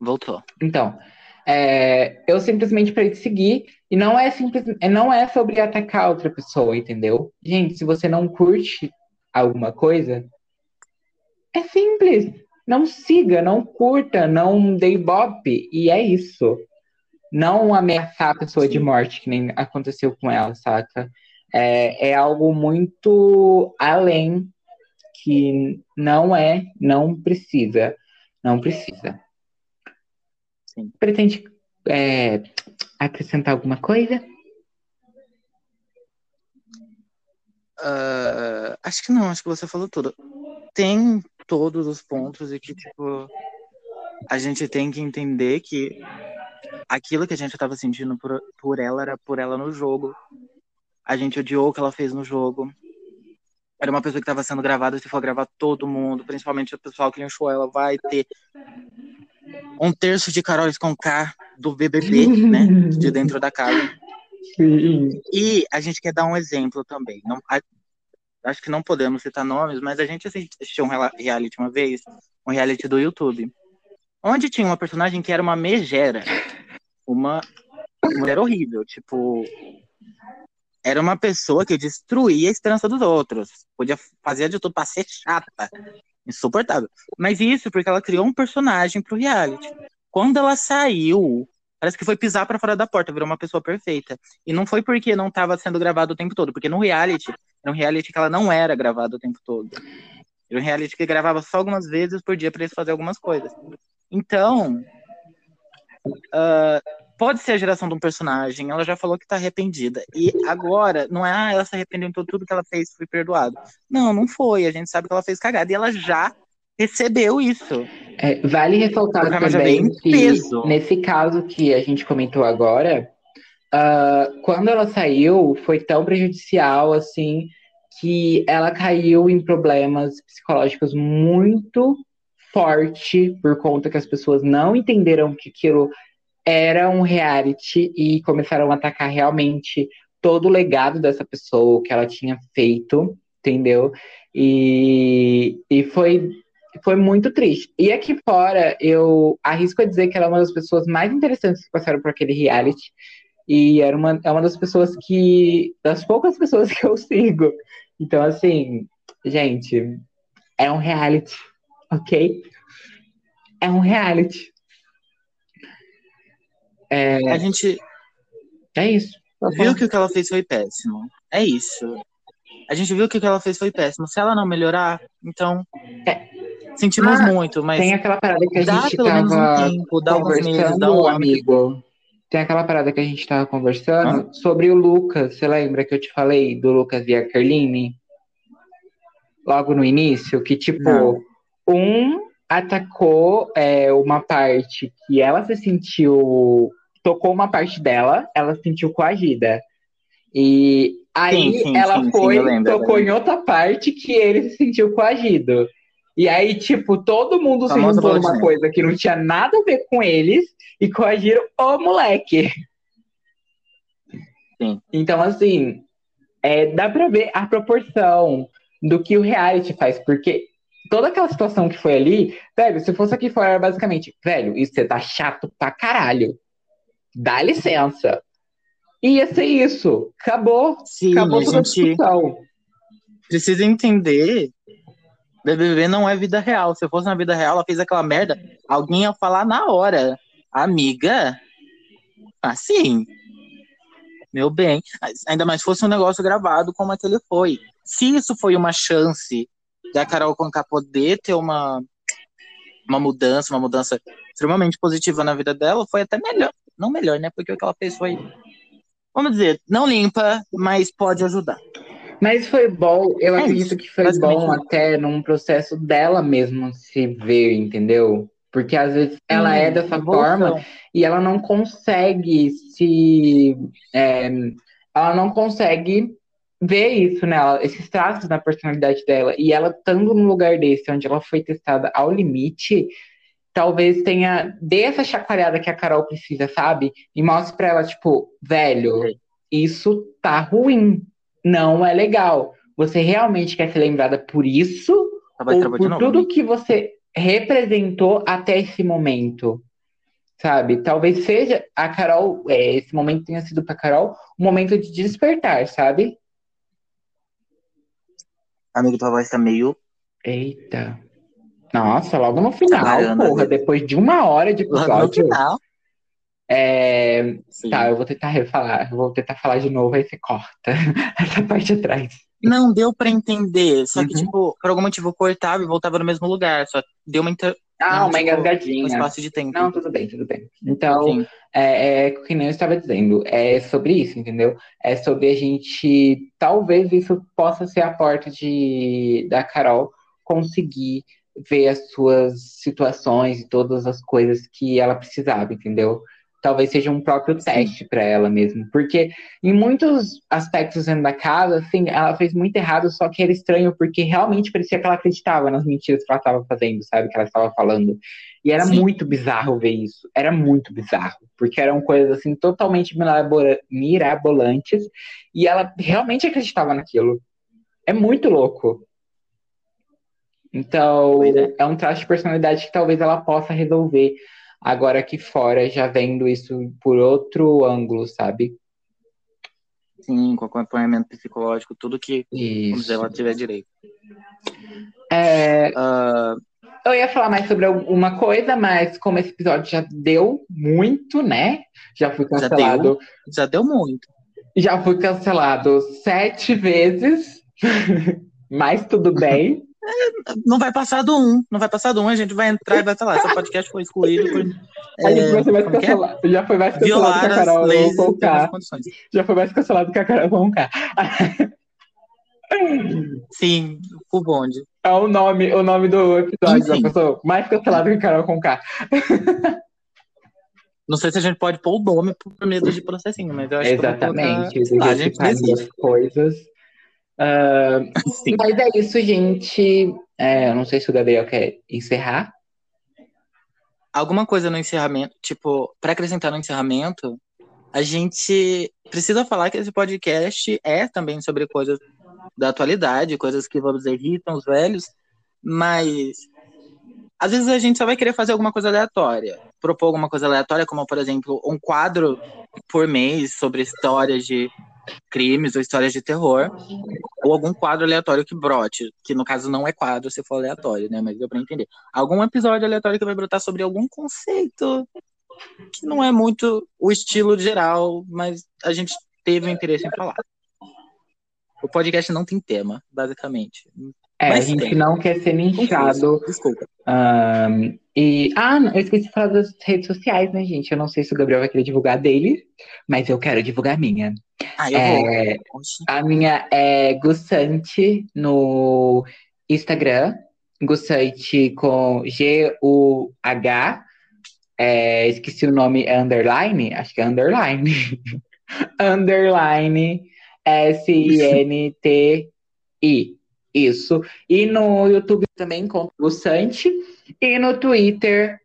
Voltou. Então, é, eu simplesmente parei de seguir e não é simples, não é sobre atacar outra pessoa, entendeu? Gente, se você não curte alguma coisa, é simples. Não siga, não curta, não dê ibope. E é isso. Não ameaçar a pessoa de morte, que nem aconteceu com ela, saca? É, é algo muito além que não é, não precisa. Não precisa. Sim. Pretende é, acrescentar alguma coisa? Uh, acho que não, acho que você falou tudo. Tem todos os pontos e que, tipo, a gente tem que entender que aquilo que a gente estava sentindo por, por ela era por ela no jogo. A gente odiou o que ela fez no jogo. Era uma pessoa que estava sendo gravada, se for gravar todo mundo, principalmente o pessoal que linchou ela, vai ter um terço de Carol com K do BBB, né? *laughs* De dentro da casa. Sim. E a gente quer dar um exemplo também. Não, a, acho que não podemos citar nomes, mas a gente assistiu um reality uma vez, um reality do YouTube, onde tinha uma personagem que era uma megera, uma mulher horrível, tipo, era uma pessoa que destruía a esperança dos outros, podia fazer de tudo para ser chata, insuportável. Mas isso porque ela criou um personagem pro reality. Quando ela saiu, parece que foi pisar para fora da porta, virou uma pessoa perfeita. E não foi porque não estava sendo gravado o tempo todo, porque no reality, era um reality que ela não era gravada o tempo todo. Era um reality que gravava só algumas vezes por dia para eles fazer algumas coisas. Então, uh, pode ser a geração de um personagem, ela já falou que tá arrependida. E agora, não é, ah, ela se arrependeu por tudo que ela fez, foi perdoado. Não, não foi. A gente sabe que ela fez cagada e ela já recebeu isso. É, vale ressaltar também que, peso. nesse caso que a gente comentou agora, uh, quando ela saiu, foi tão prejudicial, assim, que ela caiu em problemas psicológicos muito forte por conta que as pessoas não entenderam que aquilo era um reality e começaram a atacar realmente todo o legado dessa pessoa, o que ela tinha feito, entendeu? E, e foi, foi muito triste. E aqui fora, eu arrisco a dizer que ela é uma das pessoas mais interessantes que passaram por aquele reality. E era uma, é uma das pessoas que. das poucas pessoas *laughs* que eu sigo. Então, assim, gente, é um reality, ok? É um reality. É... A gente. É isso. Viu que o que ela fez foi péssimo. É isso. A gente viu que o que ela fez foi péssimo. Se ela não melhorar, então. É. Sentimos ah, muito, mas. Tem aquela parada que a dá gente pelo menos um tempo, dá alguns meses, dá um amigo. Tem aquela parada que a gente tava conversando ah. sobre o Lucas. Você lembra que eu te falei do Lucas e a Carline? logo no início, que tipo, Não. um atacou é, uma parte que ela se sentiu. Tocou uma parte dela, ela se sentiu coagida. E aí sim, sim, ela sim, foi, lembro, tocou em outra parte que ele se sentiu coagido. E aí, tipo, todo mundo se juntou numa coisa que não tinha nada a ver com eles e coagiram o moleque. Sim. Então, assim, é, dá pra ver a proporção do que o reality faz, porque toda aquela situação que foi ali, velho, se fosse aqui fora, basicamente, velho, isso você tá chato pra caralho. Dá licença. Ia ser isso. Acabou. Sim, Acabou toda a discussão. Precisa entender. BBB não é vida real. Se fosse na vida real, ela fez aquela merda, alguém ia falar na hora. Amiga, assim, meu bem. Ainda mais fosse um negócio gravado como aquele foi. Se isso foi uma chance da Carol Conká poder ter uma, uma mudança, uma mudança extremamente positiva na vida dela, foi até melhor. Não melhor, né? Porque o que ela fez foi, vamos dizer, não limpa, mas pode ajudar. Mas foi bom, eu é acredito isso, que foi bom até num processo dela mesmo se ver, entendeu? Porque às vezes ela hum, é dessa forma e ela não consegue se. É, ela não consegue ver isso nela, esses traços na personalidade dela. E ela estando num lugar desse, onde ela foi testada ao limite, talvez tenha. dê essa chacoalhada que a Carol precisa, sabe? E mostre pra ela, tipo, velho, isso tá ruim. Não é legal. Você realmente quer ser lembrada por isso? Ou por tudo que você representou até esse momento, sabe? Talvez seja a Carol, é, esse momento tenha sido para Carol um momento de despertar, sabe? Amigo, tua voz tá meio. Eita. Nossa, logo no final, porra, depois de uma hora de episódio. Logo no final. É... Tá, eu vou tentar refalar, vou tentar falar de novo, aí você corta *laughs* essa parte atrás. Não, deu pra entender. Só que, uhum. tipo, por algum motivo eu cortava e voltava no mesmo lugar. Só deu uma. Inter... Ah, uma tipo, engasgadinha. Um espaço de tempo. Não, tudo bem, tudo bem. Então, é, é o que eu estava dizendo. É sobre isso, entendeu? É sobre a gente. Talvez isso possa ser a porta de da Carol conseguir ver as suas situações e todas as coisas que ela precisava, entendeu? talvez seja um próprio teste para ela mesmo. Porque em muitos aspectos dentro da casa, assim, ela fez muito errado, só que era estranho, porque realmente parecia que ela acreditava nas mentiras que ela estava fazendo, sabe? Que ela estava falando. E era Sim. muito bizarro ver isso. Era muito bizarro. Porque eram coisas, assim, totalmente mirabolantes. E ela realmente acreditava naquilo. É muito louco. Então, é. é um traço de personalidade que talvez ela possa resolver Agora aqui fora, já vendo isso por outro ângulo, sabe? Sim, com acompanhamento psicológico, tudo que dizer, ela tiver direito. É, uh... Eu ia falar mais sobre alguma coisa, mas como esse episódio já deu muito, né? Já fui cancelado. Já deu, já deu muito. Já fui cancelado sete vezes, *laughs* mas tudo bem não vai passar do um, não vai passar do um, a gente vai entrar e vai falar, seu podcast foi excluído por. A gente vai ser mais é é? cancelado. É? Já foi mais cancelado que a Carol Conká. Já foi mais cancelado que a Carol Conká. Sim, o bonde. É o nome, o nome do episódio Enfim. da pessoa mais cancelado que a Carol Conká. *laughs* Não sei se a gente pode pôr o nome por medo de processinho, mas eu acho Exatamente, que Exatamente. a gente as coisas. Uh, mas é isso, gente. É, eu não sei se o Gabriel quer encerrar. Alguma coisa no encerramento, tipo, para acrescentar no encerramento, a gente precisa falar que esse podcast é também sobre coisas da atualidade, coisas que, vamos dizer, irritam os velhos, mas às vezes a gente só vai querer fazer alguma coisa aleatória, propor alguma coisa aleatória, como, por exemplo, um quadro por mês sobre histórias de crimes ou histórias de terror, ou algum quadro aleatório que brote, que no caso não é quadro se for aleatório, né? Mas deu pra entender. Algum episódio aleatório que vai brotar sobre algum conceito que não é muito o estilo geral, mas a gente teve o interesse em falar. O podcast não tem tema, basicamente. É, mas a gente tem. não quer ser nichado. Desculpa. Um, e, ah, eu esqueci de falar das redes sociais, né, gente? Eu não sei se o Gabriel vai querer divulgar dele, mas eu quero divulgar a minha. Ah, eu é, vou. A minha é Gussante no Instagram, Gussante com G-U-H. É, esqueci o nome, é underline? Acho que é underline. *laughs* underline S-I-N-T-I. Isso. E no YouTube também com Gussante. E no Twitter,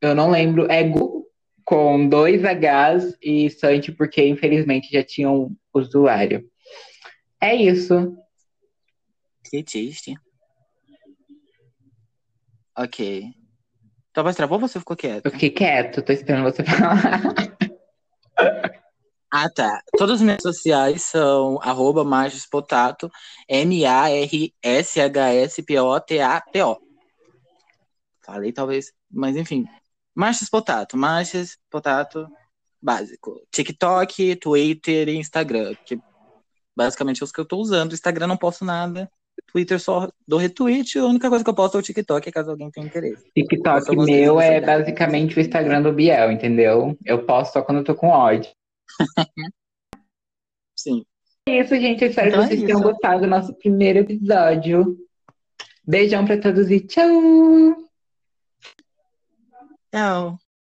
eu não lembro, é Gu com dois Hs e Sante, porque infelizmente já tinha um usuário. É isso. Que triste. Ok. Tua voz travou ou você ficou quieto? Eu fiquei quieto, tô esperando você falar. *laughs* Ah, tá. Todas as minhas sociais são arroba Potato, M-A-R-S-H-S-P-O-T-A-T-O. Falei talvez, mas enfim. Marches Potato, Marches Potato básico. TikTok, Twitter e Instagram, que basicamente é os que eu tô usando. Instagram não posto nada. Twitter só dou retweet, a única coisa que eu posto é o TikTok, caso alguém tenha interesse. TikTok meu é basicamente o Instagram do Biel, entendeu? Eu posto só quando eu tô com ódio. *laughs* Sim. É isso, gente. Eu espero então que vocês é tenham gostado do nosso primeiro episódio. Beijão pra todos e tchau! Tchau!